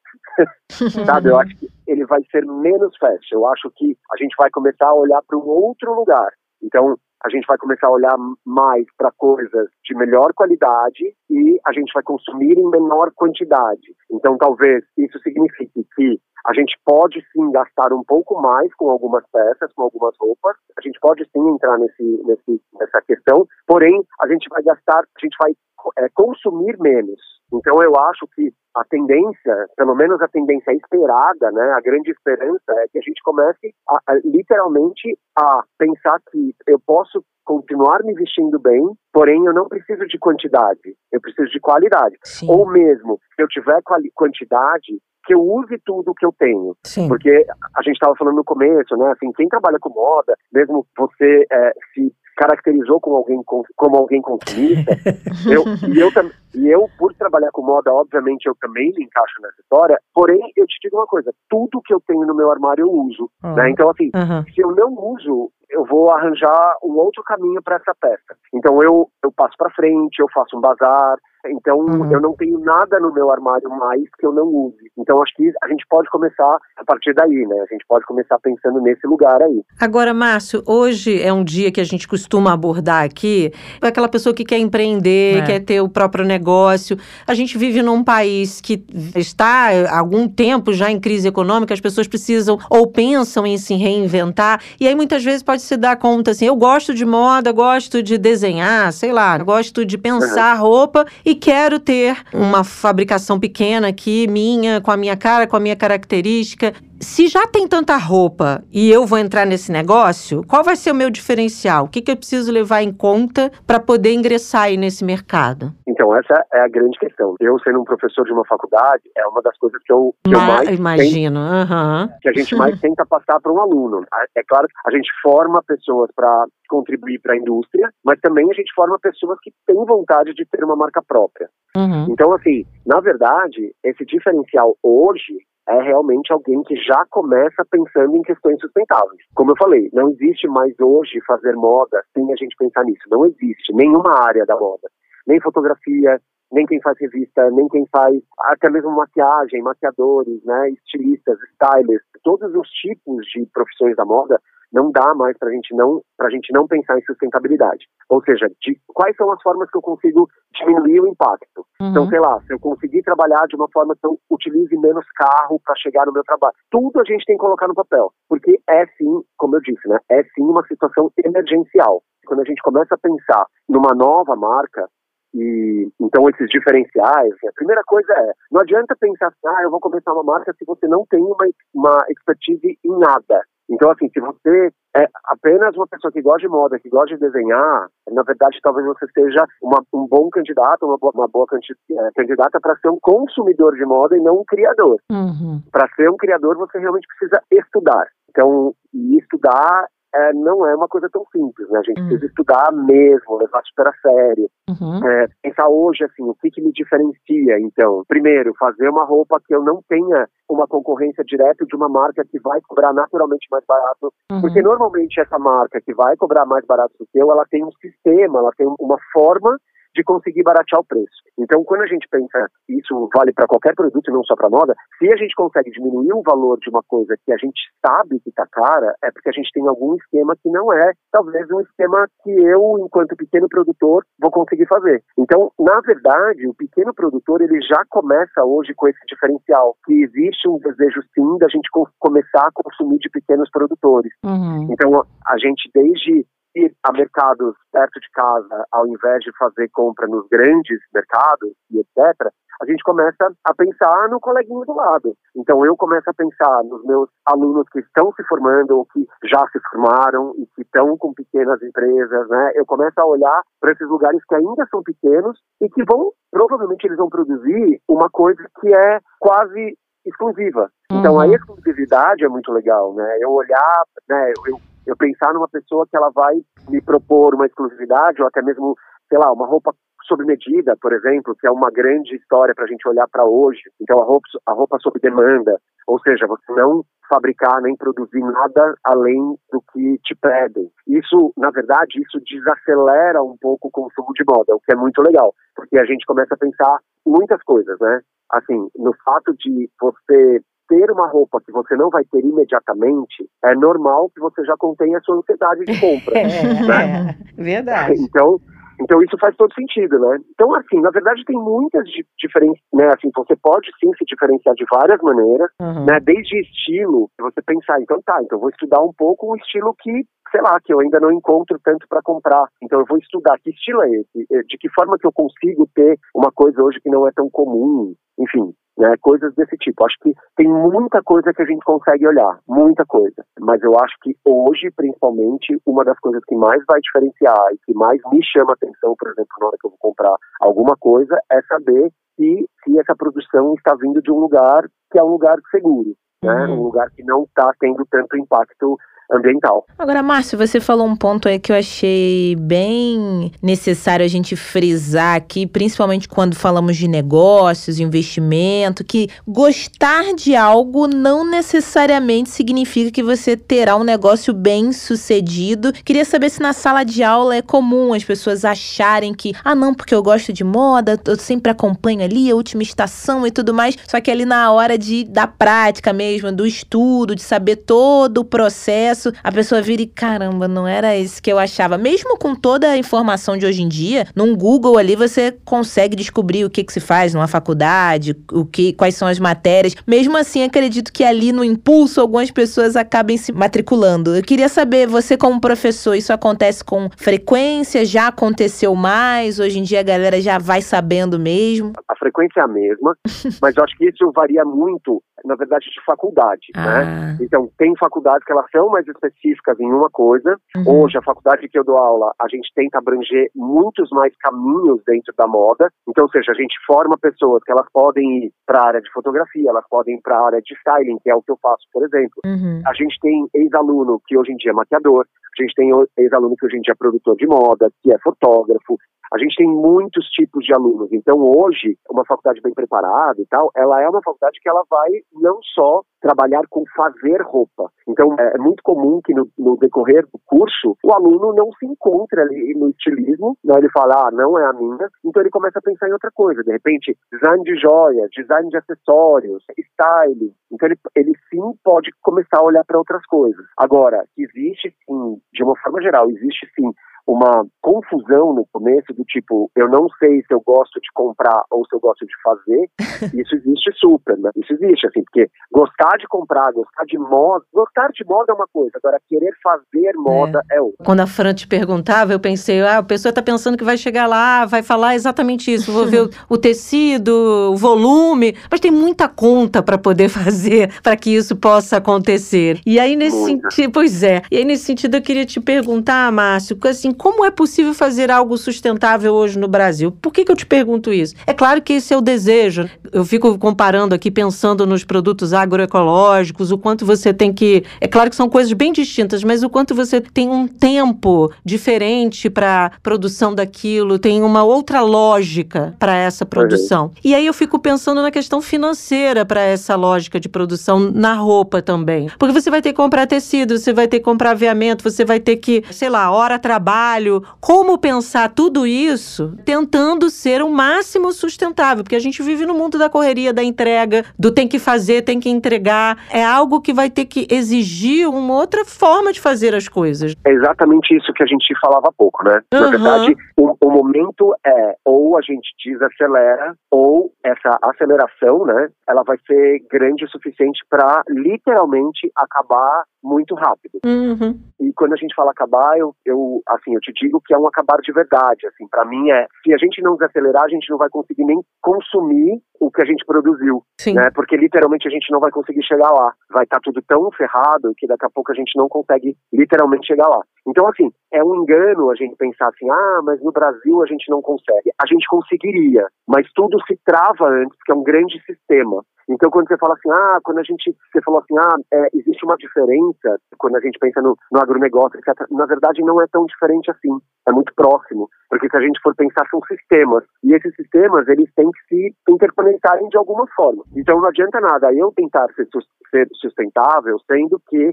Sabe? Eu acho que ele vai ser menos fast. Eu acho que a gente vai começar a olhar para um outro lugar. Então, a gente vai começar a olhar mais para coisas de melhor qualidade e a gente vai consumir em menor quantidade. Então, talvez isso signifique que a gente pode sim gastar um pouco mais com algumas peças, com algumas roupas. A gente pode sim entrar nesse, nesse, nessa questão. Porém, a gente vai gastar, a gente vai é, consumir menos. Então, eu acho que a tendência, pelo menos a tendência esperada, né, a grande esperança é que a gente comece a, a, literalmente a pensar que eu posso continuar me vestindo bem, porém eu não preciso de quantidade, eu preciso de qualidade. Sim. Ou mesmo, se eu tiver quantidade, que eu use tudo que eu tenho. Sim. Porque a gente estava falando no começo, né? Assim, quem trabalha com moda, mesmo você é, se caracterizou como alguém como alguém consumista, eu, e eu e eu por trabalhar com moda, obviamente eu também me encaixo nessa história. Porém, eu te digo uma coisa: tudo que eu tenho no meu armário eu uso, uhum. né? Então assim, uhum. se eu não uso eu vou arranjar um outro caminho para essa peça. Então eu, eu passo para frente, eu faço um bazar, então, uhum. eu não tenho nada no meu armário mais que eu não use. Então, acho que a gente pode começar a partir daí, né? A gente pode começar pensando nesse lugar aí. Agora, Márcio, hoje é um dia que a gente costuma abordar aqui aquela pessoa que quer empreender, é. quer ter o próprio negócio. A gente vive num país que está há algum tempo já em crise econômica, as pessoas precisam ou pensam em se reinventar. E aí, muitas vezes, pode se dar conta assim: eu gosto de moda, gosto de desenhar, sei lá, gosto de pensar uhum. roupa e quero ter uma fabricação pequena aqui, minha, com a minha cara, com a minha característica se já tem tanta roupa e eu vou entrar nesse negócio, qual vai ser o meu diferencial? O que, que eu preciso levar em conta para poder ingressar aí nesse mercado? Então, essa é a grande questão. Eu, sendo um professor de uma faculdade, é uma das coisas que eu, que eu mais. Imagino. Uhum. Que a gente mais tenta passar para um aluno. É claro que a gente forma pessoas para contribuir para a indústria, mas também a gente forma pessoas que têm vontade de ter uma marca própria. Uhum. Então, assim, na verdade, esse diferencial hoje é realmente alguém que já começa pensando em questões sustentáveis. Como eu falei, não existe mais hoje fazer moda sem a gente pensar nisso. Não existe nenhuma área da moda, nem fotografia, nem quem faz revista, nem quem faz até mesmo maquiagem, maquiadores, né, estilistas, stylists, todos os tipos de profissões da moda não dá mais para a gente não para a gente não pensar em sustentabilidade. Ou seja, de, quais são as formas que eu consigo diminuir o impacto? Uhum. Então, sei lá, se eu conseguir trabalhar de uma forma que eu utilize menos carro para chegar no meu trabalho, tudo a gente tem que colocar no papel, porque é sim, como eu disse, né, é sim uma situação emergencial. Quando a gente começa a pensar numa nova marca, e então esses diferenciais, a primeira coisa é, não adianta pensar, ah, eu vou começar uma marca se você não tem uma, uma expertise em nada. Então, assim, se você é apenas uma pessoa que gosta de moda, que gosta de desenhar, na verdade, talvez você seja uma, um bom candidato, uma boa, uma boa é, candidata para ser um consumidor de moda e não um criador. Uhum. Para ser um criador, você realmente precisa estudar. Então, e estudar é, não é uma coisa tão simples, né? A gente uhum. precisa estudar mesmo, levar super a sério. Uhum. É, pensar hoje, assim, o que, que me diferencia, então? Primeiro, fazer uma roupa que eu não tenha uma concorrência direta de uma marca que vai cobrar naturalmente mais barato, uhum. porque normalmente essa marca que vai cobrar mais barato do que eu, ela tem um sistema, ela tem uma forma de conseguir baratear o preço. Então, quando a gente pensa, isso vale para qualquer produto, não só para moda, se a gente consegue diminuir o valor de uma coisa que a gente sabe que está cara, é porque a gente tem algum esquema que não é, talvez, um esquema que eu, enquanto pequeno produtor, vou conseguir fazer. Então, na verdade, o pequeno produtor, ele já começa hoje com esse diferencial, que existe um desejo, sim, da gente começar a consumir de pequenos produtores. Uhum. Então, a gente, desde ir a mercados perto de casa, ao invés de fazer compra nos grandes mercados e etc., a gente começa a pensar no coleguinho do lado. Então eu começo a pensar nos meus alunos que estão se formando ou que já se formaram e que estão com pequenas empresas, né? Eu começo a olhar para esses lugares que ainda são pequenos e que vão, provavelmente eles vão produzir uma coisa que é quase exclusiva. Então a uhum. exclusividade é muito legal, né? Eu olhar, né? Eu, eu pensar numa pessoa que ela vai me propor uma exclusividade ou até mesmo, sei lá, uma roupa sob medida, por exemplo, que é uma grande história para a gente olhar para hoje. Então, a roupa, a roupa sob demanda, ou seja, você não fabricar nem produzir nada além do que te pedem. Isso, na verdade, isso desacelera um pouco o consumo de moda, o que é muito legal, porque a gente começa a pensar muitas coisas, né? Assim, no fato de você ter uma roupa que você não vai ter imediatamente, é normal que você já contenha a sua ansiedade de compra. é, né? é, verdade. Então, então isso faz todo sentido, né? Então, assim, na verdade tem muitas diferenças, né? Assim, você pode sim se diferenciar de várias maneiras, uhum. né? Desde estilo, você pensar, então tá, então vou estudar um pouco um estilo que sei lá, que eu ainda não encontro tanto para comprar. Então eu vou estudar que estilo é esse, de que forma que eu consigo ter uma coisa hoje que não é tão comum, enfim, né, coisas desse tipo. Acho que tem muita coisa que a gente consegue olhar, muita coisa. Mas eu acho que hoje, principalmente, uma das coisas que mais vai diferenciar e que mais me chama atenção, por exemplo, na hora que eu vou comprar alguma coisa, é saber se, se essa produção está vindo de um lugar que é um lugar seguro, né, uhum. um lugar que não está tendo tanto impacto ambiental. Agora, Márcio, você falou um ponto aí que eu achei bem necessário a gente frisar aqui, principalmente quando falamos de negócios, investimento, que gostar de algo não necessariamente significa que você terá um negócio bem sucedido. Queria saber se na sala de aula é comum as pessoas acharem que, ah, não, porque eu gosto de moda, eu sempre acompanho ali a última estação e tudo mais, só que ali na hora de da prática mesmo, do estudo, de saber todo o processo processo a pessoa vira e caramba, não era esse que eu achava. Mesmo com toda a informação de hoje em dia, num Google ali você consegue descobrir o que, que se faz numa faculdade, o que, quais são as matérias. Mesmo assim, acredito que ali no impulso algumas pessoas acabem se matriculando. Eu queria saber, você como professor, isso acontece com frequência? Já aconteceu mais? Hoje em dia a galera já vai sabendo mesmo? A frequência é a mesma, mas eu acho que isso varia muito na verdade, de faculdade, né? ah. né? Então, tem faculdades que elas são mais específicas em uma coisa. Uhum. Hoje, a faculdade que eu dou aula, a gente tenta abranger muitos mais caminhos dentro da moda. Então, ou seja, a gente forma pessoas que elas podem ir para a área de fotografia, elas podem ir para a área de styling, que é o que eu faço, por exemplo. Uhum. A gente tem ex-aluno que hoje em dia é maquiador, a gente tem ex-aluno que hoje em dia é produtor de moda, que é fotógrafo, a gente tem muitos tipos de alunos. Então, hoje, uma faculdade bem preparada e tal, ela é uma faculdade que ela vai não só trabalhar com fazer roupa. Então, é, é muito comum que no, no decorrer do curso, o aluno não se encontre ali no estilismo, né? ele fala, ah, não é a minha, então ele começa a pensar em outra coisa. De repente, design de joia, design de acessórios, styling. Então, ele, ele sim pode começar a olhar para outras coisas. Agora, existe sim, de uma forma geral, existe sim uma confusão no começo do tipo, eu não sei se eu gosto de comprar ou se eu gosto de fazer, isso existe super, né? Isso existe, assim, porque gostar de comprar, gostar de moda, gostar de moda é uma coisa, agora querer fazer moda é, é outra. Quando a Fran te perguntava, eu pensei, ah, a pessoa tá pensando que vai chegar lá, vai falar exatamente isso, vou ver o, o tecido, o volume, mas tem muita conta para poder fazer para que isso possa acontecer. E aí nesse sentido, pois é, e aí nesse sentido eu queria te perguntar, Márcio, assim, como é possível fazer algo sustentável hoje no Brasil? Por que, que eu te pergunto isso? É claro que esse é o desejo. Eu fico comparando aqui, pensando nos produtos agroecológicos, o quanto você tem que. É claro que são coisas bem distintas, mas o quanto você tem um tempo diferente para produção daquilo, tem uma outra lógica para essa produção. E aí eu fico pensando na questão financeira para essa lógica de produção na roupa também. Porque você vai ter que comprar tecido, você vai ter que comprar aviamento, você vai ter que, sei lá, hora trabalho trabalho, como pensar tudo isso tentando ser o máximo sustentável, porque a gente vive no mundo da correria, da entrega, do tem que fazer, tem que entregar. É algo que vai ter que exigir uma outra forma de fazer as coisas. É exatamente isso que a gente falava há pouco, né? Uhum. Na verdade, o, o momento é ou a gente desacelera ou essa aceleração, né, ela vai ser grande o suficiente para literalmente acabar muito rápido. Uhum. E quando a gente fala acabar, eu, eu assim, eu te digo que é um acabar de verdade, assim, para mim é, se a gente não desacelerar, a gente não vai conseguir nem consumir o que a gente produziu, Sim. né? Porque literalmente a gente não vai conseguir chegar lá. Vai estar tá tudo tão ferrado que daqui a pouco a gente não consegue literalmente chegar lá. Então, assim, é um engano a gente pensar assim, ah, mas no Brasil a gente não consegue. A gente conseguiria, mas tudo se trava antes, porque é um grande sistema. Então, quando você fala assim, ah, quando a gente, você falou assim, ah, é, existe uma diferença quando a gente pensa no, no agronegócio, etc. Na verdade, não é tão diferente assim. É muito próximo. Porque se a gente for pensar, são sistemas. E esses sistemas, eles têm que se interconectarem de alguma forma. Então, não adianta nada eu tentar ser, ser sustentável, sendo que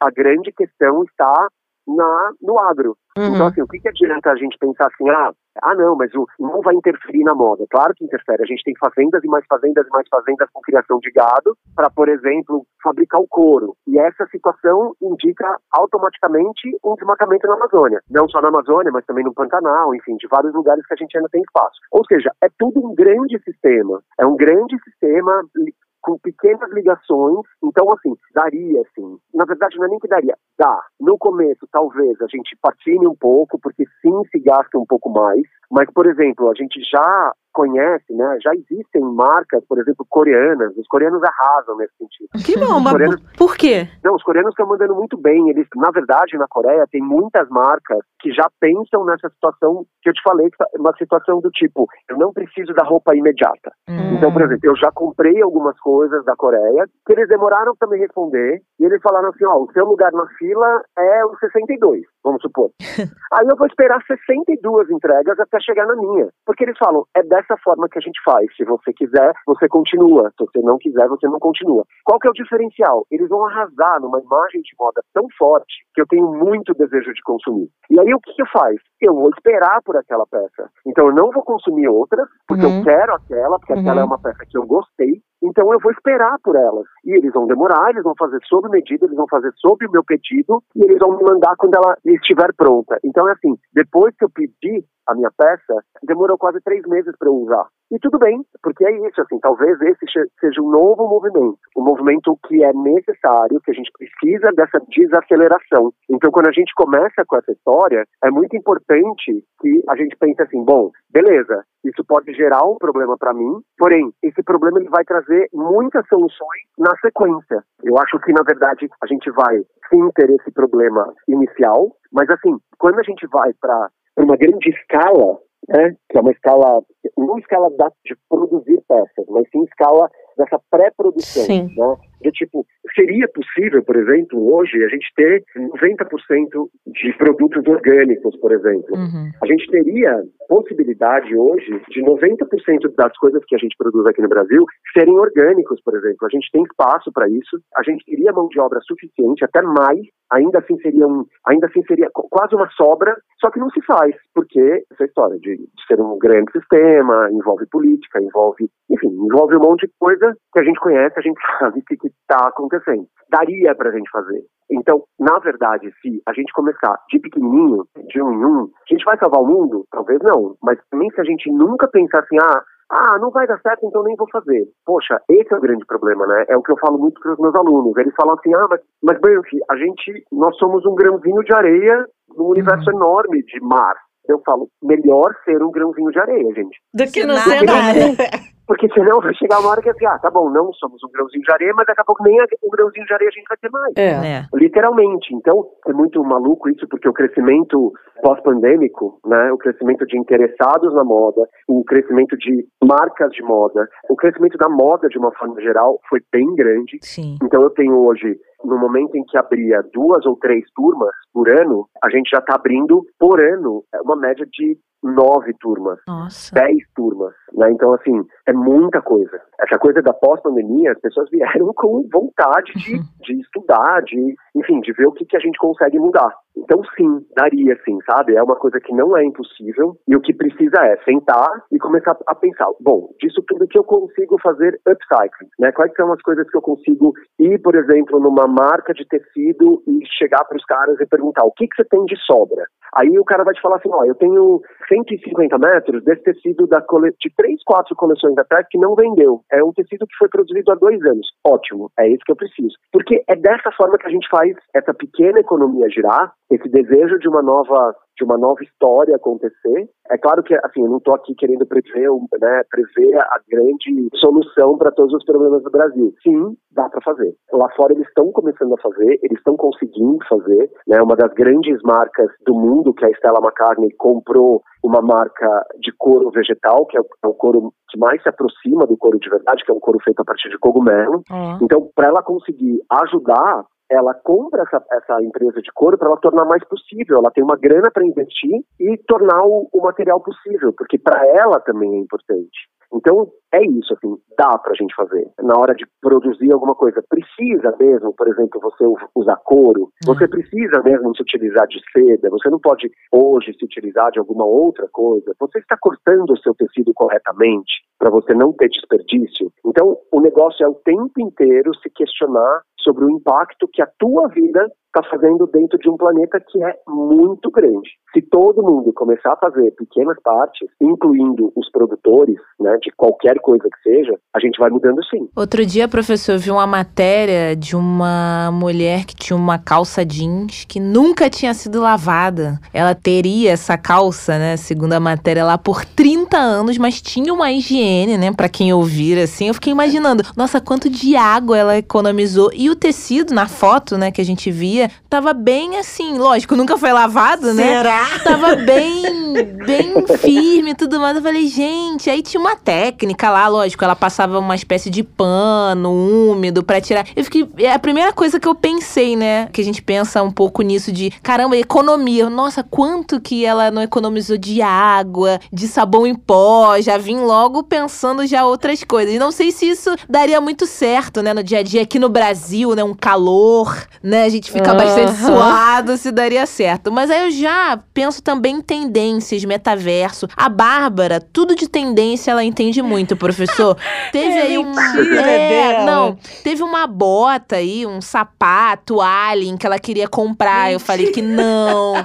a grande questão está na, no agro. Uhum. Então, assim, o que, que adianta a gente pensar assim, ah, ah, não, mas o não vai interferir na moda. Claro que interfere. A gente tem fazendas e mais fazendas e mais fazendas com criação de gado para, por exemplo, fabricar o couro. E essa situação indica automaticamente um desmatamento na Amazônia. Não só na Amazônia, mas também no Pantanal, enfim, de vários lugares que a gente ainda tem espaço. Ou seja, é tudo um grande sistema. É um grande sistema com pequenas ligações. Então, assim, daria, assim. Na verdade, não é nem que daria. Dá. No começo, talvez, a gente patine um pouco, porque sim se gasta um pouco mais. Mas, por exemplo, a gente já conhece, né? Já existem marcas, por exemplo, coreanas. Os coreanos arrasam nesse sentido. Que bom, mas coreanos... por quê? Não, os coreanos estão mandando muito bem. Eles, na verdade, na Coreia tem muitas marcas que já pensam nessa situação que eu te falei, é uma situação do tipo, eu não preciso da roupa imediata. Hum. Então, por exemplo, eu já comprei algumas coisas da Coreia que eles demoraram para me responder e eles falaram assim, ó, o seu lugar na fila é o 62, vamos supor. Aí eu vou esperar 62 entregas até chegar na minha. Porque eles falam, é dessa forma que a gente faz. Se você quiser, você continua. Se você não quiser, você não continua. Qual que é o diferencial? Eles vão arrasar numa imagem de moda tão forte que eu tenho muito desejo de consumir. E aí o que que faz? Eu vou esperar por aquela peça. Então eu não vou consumir outras, porque uhum. eu quero aquela, porque uhum. aquela é uma peça que eu gostei. Então eu vou esperar por elas. E eles vão demorar, eles vão fazer sob medida, eles vão fazer sob o meu pedido e eles vão me mandar quando ela estiver pronta. Então é assim, depois que eu pedi a minha peça, demorou quase três meses para eu usar. E tudo bem, porque é isso, assim, talvez esse seja um novo movimento, um movimento que é necessário, que a gente precisa dessa desaceleração. Então, quando a gente começa com essa história, é muito importante que a gente pense assim, bom, beleza, isso pode gerar um problema para mim, porém, esse problema ele vai trazer muitas soluções na sequência. Eu acho que, na verdade, a gente vai sim ter esse problema inicial, mas assim, quando a gente vai para uma grande escala, né, que é uma escala, não escala de produzir peças, mas sim escala dessa pré-produção. Né? De tipo, seria possível, por exemplo, hoje a gente ter 90% de produtos orgânicos, por exemplo. Uhum. A gente teria possibilidade hoje de 90% das coisas que a gente produz aqui no Brasil serem orgânicos, por exemplo. A gente tem espaço para isso, a gente teria mão de obra suficiente, até mais, ainda assim seria um, ainda assim seria quase uma sobra, só que não se faz, porque essa história de, de ser um grande sistema, envolve política, envolve, enfim, envolve um monte de coisa que a gente conhece, a gente sabe o que está acontecendo. Daria para a gente fazer. Então, na verdade, se a gente começar de pequenininho, de um em um, a gente vai salvar o mundo? Talvez não. Mas também se a gente nunca pensar assim, ah, ah, não vai dar certo, então nem vou fazer. Poxa, esse é o grande problema, né? É o que eu falo muito para os meus alunos. Eles falam assim, ah, mas, mas Banff, a gente, nós somos um grãozinho de areia num universo uhum. enorme de mar. Eu falo, melhor ser um grãozinho de areia, gente. Do que não ser nada. Porque senão vai chegar uma hora que assim, ah, tá bom, não somos um grãozinho de areia, mas daqui a pouco nem um grãozinho de areia a gente vai ter mais. É. é. Literalmente. Então, é muito maluco isso, porque o crescimento pós-pandêmico, né, o crescimento de interessados na moda, o crescimento de marcas de moda, o crescimento da moda de uma forma geral foi bem grande. Sim. Então eu tenho hoje no momento em que abria duas ou três turmas por ano, a gente já está abrindo por ano uma média de nove turmas, Nossa. dez turmas, né? Então, assim, é muita coisa. Essa coisa da pós-pandemia, as pessoas vieram com vontade de, uhum. de estudar, de, enfim, de ver o que, que a gente consegue mudar. Então, sim, daria sim, sabe? É uma coisa que não é impossível e o que precisa é sentar e começar a pensar, bom, disso tudo que eu consigo fazer upcycling, né? Quais são as coisas que eu consigo ir, por exemplo, numa marca de tecido e chegar para os caras e perguntar o que, que você tem de sobra? Aí o cara vai te falar assim, ó, eu tenho 150 metros desse tecido da cole... de três, quatro coleções da que não vendeu. É um tecido que foi produzido há dois anos. Ótimo, é isso que eu preciso. Porque é dessa forma que a gente faz essa pequena economia girar, esse desejo de uma nova de uma nova história acontecer. É claro que, assim, eu não estou aqui querendo prever, né, prever a grande solução para todos os problemas do Brasil. Sim, dá para fazer. Lá fora eles estão começando a fazer, eles estão conseguindo fazer. Né, uma das grandes marcas do mundo, que é a Stella McCartney, comprou uma marca de couro vegetal, que é o, é couro que mais se aproxima do couro de verdade, que é um couro feito a partir de cogumelo. Uhum. Então, para ela conseguir ajudar ela compra essa, essa empresa de couro para ela tornar mais possível. Ela tem uma grana para investir e tornar o, o material possível, porque para ela também é importante. Então, é isso, assim, dá pra gente fazer. Na hora de produzir alguma coisa, precisa mesmo, por exemplo, você usar couro, uhum. você precisa mesmo se utilizar de seda, você não pode hoje se utilizar de alguma outra coisa. Você está cortando o seu tecido corretamente para você não ter desperdício. Então, o negócio é o tempo inteiro se questionar sobre o impacto que a tua vida está fazendo dentro de um planeta que é muito grande. Se todo mundo começar a fazer pequenas partes, incluindo os produtores, né, de qualquer coisa que seja, a gente vai mudando sim. Outro dia, professor, eu vi uma matéria de uma mulher que tinha uma calça jeans que nunca tinha sido lavada. Ela teria essa calça, né, segundo a matéria, lá por 30 anos, mas tinha uma higiene, né, para quem ouvir assim. Eu fiquei imaginando, nossa, quanto de água ela economizou e o tecido na foto, né, que a gente via, tava bem assim, lógico, nunca foi lavado, né? Será? Tava bem, bem firme e tudo mais. Eu falei, gente, aí tinha uma técnica lá, lógico, ela passava uma espécie de pano úmido para tirar. Eu fiquei, é a primeira coisa que eu pensei, né, que a gente pensa um pouco nisso de, caramba, economia. Nossa, quanto que ela não economizou de água, de sabão em pó, já vim logo pensando já outras coisas. E não sei se isso daria muito certo, né, no dia a dia aqui no Brasil né? Um calor, né? A gente fica bastante suado, se daria certo. Mas aí eu já penso também em tendências, metaverso. A Bárbara, tudo de tendência ela entende muito, professor. Teve é aí um. É, dela. não. Teve uma bota aí, um sapato alien que ela queria comprar. Mentira. Eu falei que não.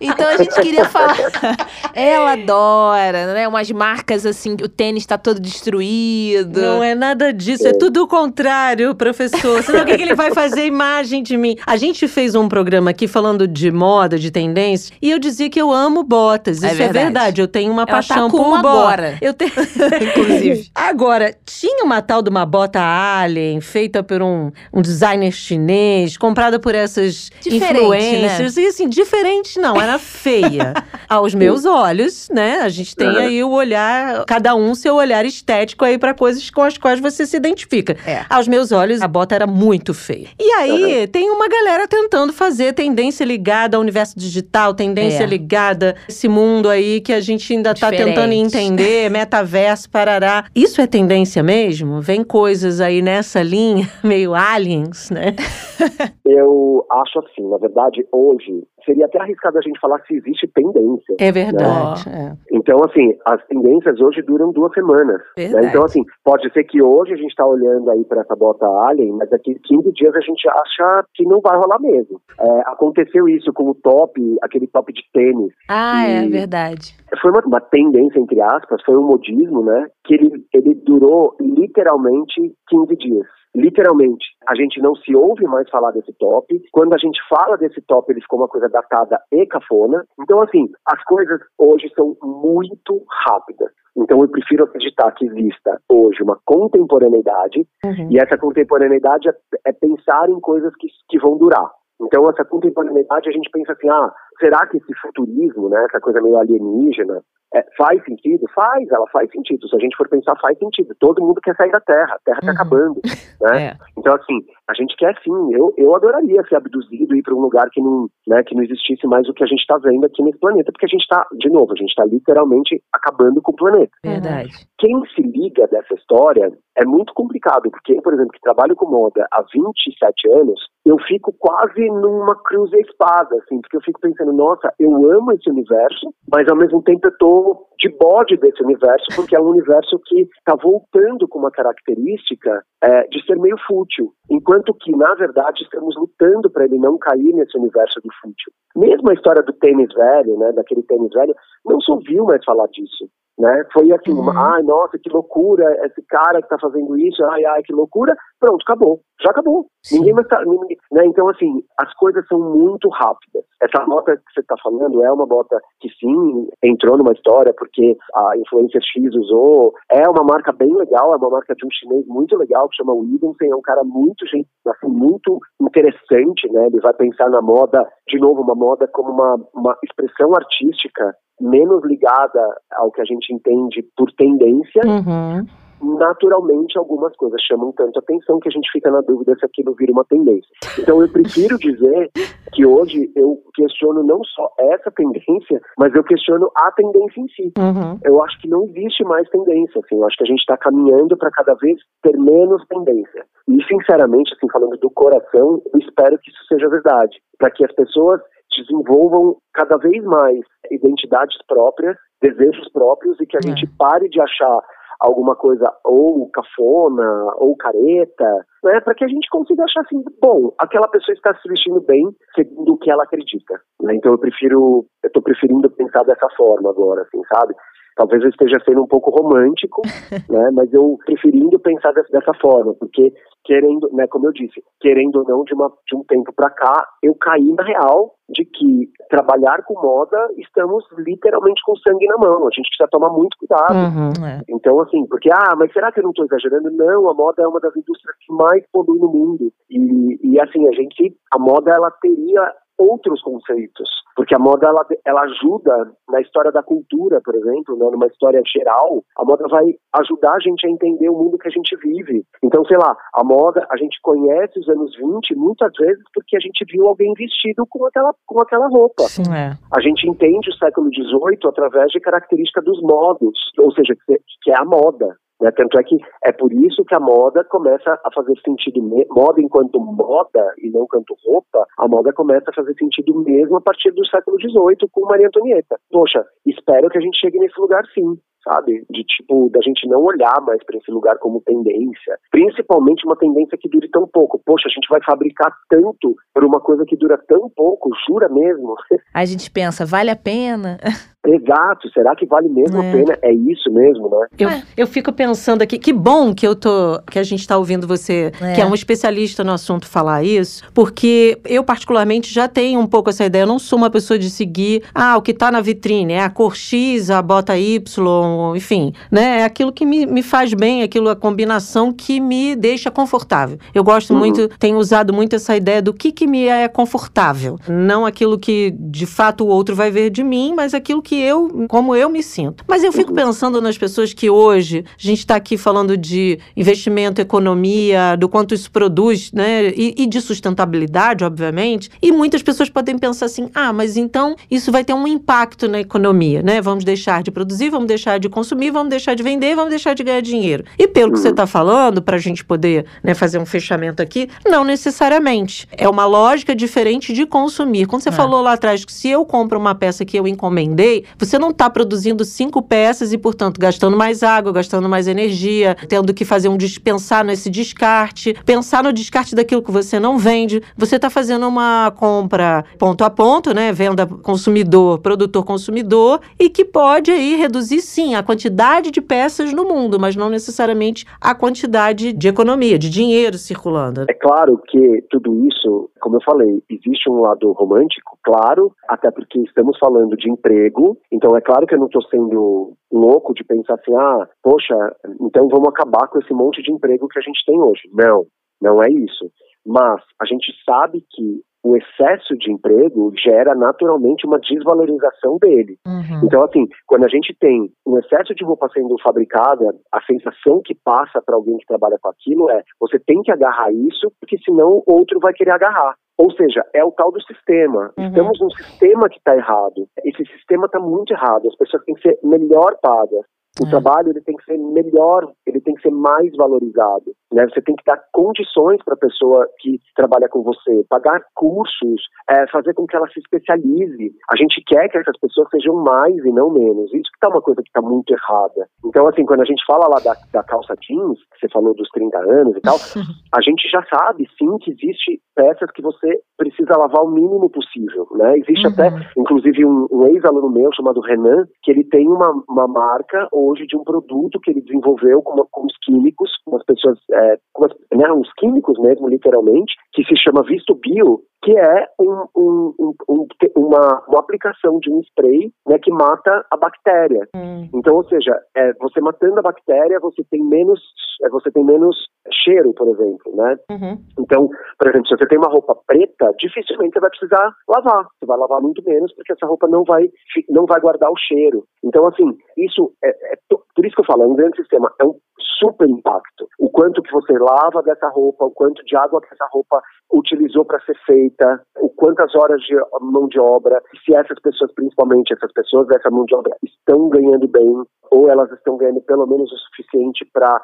Então a gente queria falar. ela adora, né? Umas marcas assim, o tênis tá todo destruído. Não é nada disso, é tudo o contrário, professor. Senão o que, que ele vai fazer imagem de mim? A gente fez um programa aqui falando de moda, de tendência, e eu dizia que eu amo botas. É Isso é verdade. É verdade. Eu tenho uma ela paixão tá por bota. agora. Eu tenho. Inclusive. Agora, tinha uma tal de uma bota alien, feita por um, um designer chinês, comprada por essas diferente, influencers. Né? E assim, diferente não, era feia. Aos meus olhos, né? A gente tem aí o olhar, cada um seu olhar estético aí para coisas com as quais você se identifica. É. Aos meus olhos, a bota era muito feia. E aí, uhum. tem uma galera tentando fazer tendência ligada ao universo digital, tendência é. ligada a esse mundo aí que a gente ainda tá tentando entender, metaverso, parará. Isso é tendência mesmo? Vem coisas aí nessa linha, meio aliens, né? Eu acho assim, na verdade, hoje seria até arriscado a gente falar se existe tendência. É verdade. Né? É. Então, assim, as tendências hoje duram duas semanas. Né? Então, assim, pode ser que hoje a gente está olhando aí para essa bota Alien, mas daqui 15 dias a gente acha que não vai rolar mesmo. É, aconteceu isso com o top, aquele top de tênis. Ah, é verdade. Foi uma, uma, tendência, entre aspas, foi um modismo, né? Que ele, ele durou literalmente 15 dias. Literalmente, a gente não se ouve mais falar desse top. Quando a gente fala desse top, ele ficou uma coisa datada e cafona. Então, assim, as coisas hoje são muito rápidas. Então, eu prefiro acreditar que exista hoje uma contemporaneidade, uhum. e essa contemporaneidade é, é, pensar em coisas que, que vão durar. Então, essa contemporaneidade, a gente pensa assim, ah, será que esse futurismo, né, essa coisa meio alienígena, é, faz sentido? Faz, ela faz sentido. Se a gente for pensar, faz sentido. Todo mundo quer sair da Terra, a Terra está uhum. acabando, né? É. Então, assim, a gente quer sim. Eu, eu adoraria ser abduzido e ir para um lugar que não, né, que não existisse mais o que a gente está vendo aqui nesse planeta, porque a gente está, de novo, a gente está literalmente acabando com o planeta. Verdade. Quem se liga dessa história é muito complicado, porque por exemplo, que trabalho com moda há 27 anos, eu fico quase numa cruz espada, assim, porque eu fico pensando, nossa, eu amo esse universo, mas ao mesmo tempo eu tô de bode desse universo, porque é um universo que está voltando com uma característica é, de ser meio fútil, enquanto que, na verdade, estamos lutando para ele não cair nesse universo do fútil. Mesmo a história do tênis velho, né, daquele tênis velho, não se ouviu mais falar disso né? Foi assim, uhum. ai, nossa, que loucura, esse cara que tá fazendo isso, ai, ai, que loucura, pronto, acabou, já acabou. Sim. Ninguém mais tá, ninguém, né? Então, assim, as coisas são muito rápidas. Essa bota que você tá falando é uma bota que sim, entrou numa história porque a influência X usou, é uma marca bem legal, é uma marca de um chinês muito legal que chama Williamson, é um cara muito, assim, muito interessante, né? Ele vai pensar na moda, de novo, uma moda como uma, uma expressão artística menos ligada ao que a gente entende por tendência, uhum. Naturalmente algumas coisas chamam tanto atenção que a gente fica na dúvida se aquilo vira uma tendência. Então eu prefiro dizer que hoje eu questiono não só essa tendência, mas eu questiono a tendência em si. Uhum. Eu acho que não existe mais tendência, assim, eu acho que a gente está caminhando para cada vez ter menos tendência. E sinceramente, assim, falando do coração, eu espero que isso seja verdade, para que as pessoas desenvolvam cada vez mais identidades próprias, desejos próprios e que a é. gente pare de achar alguma coisa ou cafona ou careta, né, para que a gente consiga achar assim, bom, aquela pessoa está se vestindo bem segundo o que ela acredita. Né? Então eu prefiro, eu estou preferindo pensar dessa forma agora, assim, sabe? Talvez eu esteja sendo um pouco romântico, né? Mas eu preferindo pensar dessa forma, porque querendo, né, como eu disse, querendo ou não, de, uma, de um tempo para cá, eu caí na real de que trabalhar com moda estamos literalmente com sangue na mão. A gente precisa tomar muito cuidado. Uhum, é. Então, assim, porque, ah, mas será que eu não estou exagerando? Não, a moda é uma das indústrias que mais polui no mundo. E, e assim, a gente, a moda, ela teria outros conceitos, porque a moda ela, ela ajuda na história da cultura, por exemplo, né, numa história geral, a moda vai ajudar a gente a entender o mundo que a gente vive. Então, sei lá, a moda, a gente conhece os anos 20 muitas vezes porque a gente viu alguém vestido com aquela, com aquela roupa. Sim, é. A gente entende o século XVIII através de característica dos modos, ou seja, que é a moda. Né? Tanto é que é por isso que a moda começa a fazer sentido, moda enquanto moda e não enquanto roupa, a moda começa a fazer sentido mesmo a partir do século XVIII com Maria Antonieta. Poxa, espero que a gente chegue nesse lugar sim sabe? De tipo, da gente não olhar mais para esse lugar como tendência. Principalmente uma tendência que dure tão pouco. Poxa, a gente vai fabricar tanto por uma coisa que dura tão pouco, jura mesmo? A gente pensa, vale a pena? Exato, será que vale mesmo é. a pena? É isso mesmo, né? Eu, é. eu fico pensando aqui, que bom que eu tô, que a gente está ouvindo você, é. que é um especialista no assunto, falar isso, porque eu particularmente já tenho um pouco essa ideia. Eu não sou uma pessoa de seguir, ah, o que está na vitrine é a cor X, a bota Y, enfim, né? É aquilo que me, me faz bem, aquilo, a combinação que me deixa confortável. Eu gosto uhum. muito, tenho usado muito essa ideia do que que me é confortável. Não aquilo que de fato o outro vai ver de mim, mas aquilo que que eu, como eu me sinto. Mas eu fico pensando nas pessoas que hoje, a gente está aqui falando de investimento, economia, do quanto isso produz, né? E, e, de sustentabilidade, obviamente. E muitas pessoas podem pensar assim: ah, mas então isso vai ter um impacto na economia, né? Vamos deixar de produzir, vamos deixar de consumir, vamos deixar de vender, vamos deixar de ganhar dinheiro. E pelo que você está falando, para a gente poder né, fazer um fechamento aqui, não necessariamente. É uma lógica diferente de consumir. Quando você é. falou lá atrás que se eu compro uma peça que eu encomendei, você não está produzindo cinco peças e, portanto, gastando mais água, gastando mais energia, tendo que fazer um dispensar nesse descarte, pensar no descarte daquilo que você não vende. Você está fazendo uma compra ponto a ponto, né? Venda consumidor, produtor consumidor, e que pode aí reduzir sim a quantidade de peças no mundo, mas não necessariamente a quantidade de economia, de dinheiro circulando. É claro que tudo isso, como eu falei, existe um lado romântico, claro, até porque estamos falando de emprego, então é claro que eu não estou sendo louco de pensar assim, ah, poxa, então vamos acabar com esse monte de emprego que a gente tem hoje. Não, não é isso. Mas a gente sabe que o excesso de emprego gera naturalmente uma desvalorização dele. Uhum. Então, assim, quando a gente tem um excesso de roupa sendo fabricada, a sensação que passa para alguém que trabalha com aquilo é você tem que agarrar isso, porque senão outro vai querer agarrar. Ou seja, é o tal do sistema. Uhum. Estamos num sistema que está errado. Esse sistema está muito errado. As pessoas têm que ser melhor pagas. O é. trabalho ele tem que ser melhor, ele tem que ser mais valorizado. Né? Você tem que dar condições para a pessoa que trabalha com você, pagar cursos, é, fazer com que ela se especialize. A gente quer que essas pessoas sejam mais e não menos. Isso que está uma coisa que está muito errada. Então, assim, quando a gente fala lá da, da calça jeans, que você falou dos 30 anos e tal, a gente já sabe, sim, que existe peças que você precisa lavar o mínimo possível. Né? Existe uhum. até, inclusive, um, um ex-aluno meu chamado Renan, que ele tem uma, uma marca hoje de um produto que ele desenvolveu com, com os químicos, com as pessoas, é, com as, né, os químicos mesmo, literalmente, que se chama Visto Bio, que é um, um, um, uma, uma aplicação de um spray né, que mata a bactéria. Hum. Então, ou seja, é, você matando a bactéria, você tem menos, é, você tem menos cheiro, por exemplo, né? Uhum. Então, por exemplo, se você tem uma roupa preta, dificilmente você vai precisar lavar. Você vai lavar muito menos porque essa roupa não vai, não vai guardar o cheiro. Então, assim, isso é, é por isso que eu falo, é um grande sistema, é um super impacto. O quanto que você lava dessa roupa, o quanto de água que essa roupa utilizou para ser feita, o quantas horas de mão de obra, se essas pessoas, principalmente essas pessoas dessa mão de obra, estão ganhando bem, ou elas estão ganhando pelo menos o suficiente para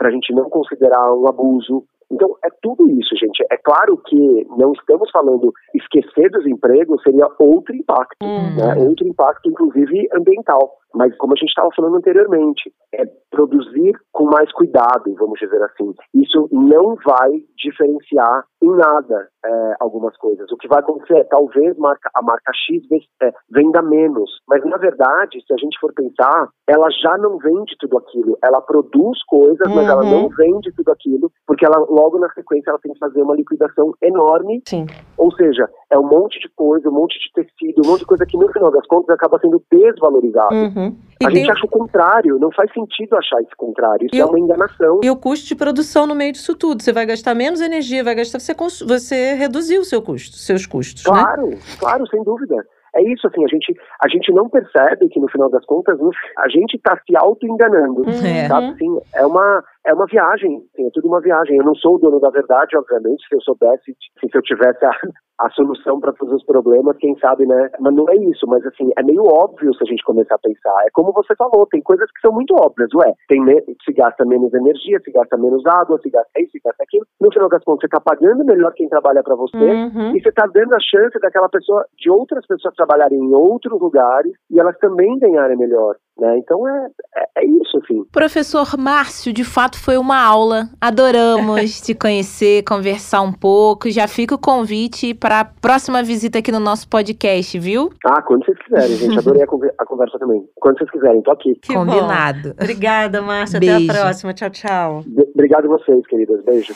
a gente não considerar um abuso. Então, é tudo isso, gente. É claro que não estamos falando esquecer dos empregos, seria outro impacto, uhum. né? outro impacto, inclusive, ambiental. Mas, como a gente estava falando anteriormente, é produzir com mais cuidado, vamos dizer assim. Isso não vai diferenciar em nada é, algumas coisas. O que vai acontecer é talvez marca, a marca X é, venda menos, mas na verdade, se a gente for pensar, ela já não vende tudo aquilo. Ela produz coisas, uhum. mas ela não uhum. vende tudo aquilo, porque ela logo na sequência ela tem que fazer uma liquidação enorme. Sim. Ou seja, é um monte de coisa, um monte de tecido, um monte de coisa que no final das contas acaba sendo desvalorizado. Uhum. A gente acha o contrário, não faz sentido achar esse contrário, isso e é uma enganação. E o custo de produção no meio disso tudo, você vai gastar menos energia, vai gastar, você, você reduziu o seu custo, seus custos, né? Claro, né? claro, sem dúvida. É isso, assim, a gente, a gente não percebe que no final das contas a gente está se auto-enganando, uhum. é. sabe? Assim, é uma, é uma viagem, assim, é tudo uma viagem. Eu não sou o dono da verdade, obviamente, se eu soubesse, se eu tivesse a, a solução para todos os problemas, quem sabe, né? Mas não é isso, mas assim, é meio óbvio se a gente começar a pensar. É como você falou, tem coisas que são muito óbvias, ué, tem se gasta menos energia, se gasta menos água, se gasta isso, se gasta aquilo. No final das contas, você está pagando melhor quem trabalha para você uhum. e você está dando a chance daquela pessoa, de outras pessoas trabalharem em outros lugares e elas também ganharem melhor. Né? Então é, é, é, isso, assim. Professor Márcio, de fato foi uma aula. Adoramos te conhecer, conversar um pouco. Já fica o convite para a próxima visita aqui no nosso podcast, viu? Ah, quando vocês quiserem, gente. Adorei a, a conversa também. Quando vocês quiserem, tô aqui. Que Combinado. Bom. Obrigada, Márcia. Até a próxima. Tchau, tchau. Obrigado a vocês, queridas. Beijo.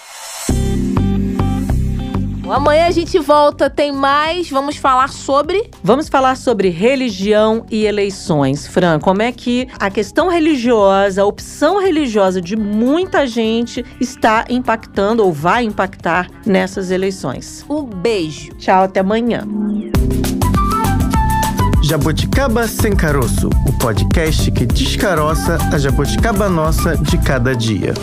Amanhã a gente volta, tem mais. Vamos falar sobre. Vamos falar sobre religião e eleições. Fran, como é que a questão religiosa, a opção religiosa de muita gente está impactando ou vai impactar nessas eleições? Um beijo. Tchau, até amanhã. Jabuticaba Sem Caroço, o podcast que descaroça a jabuticaba nossa de cada dia.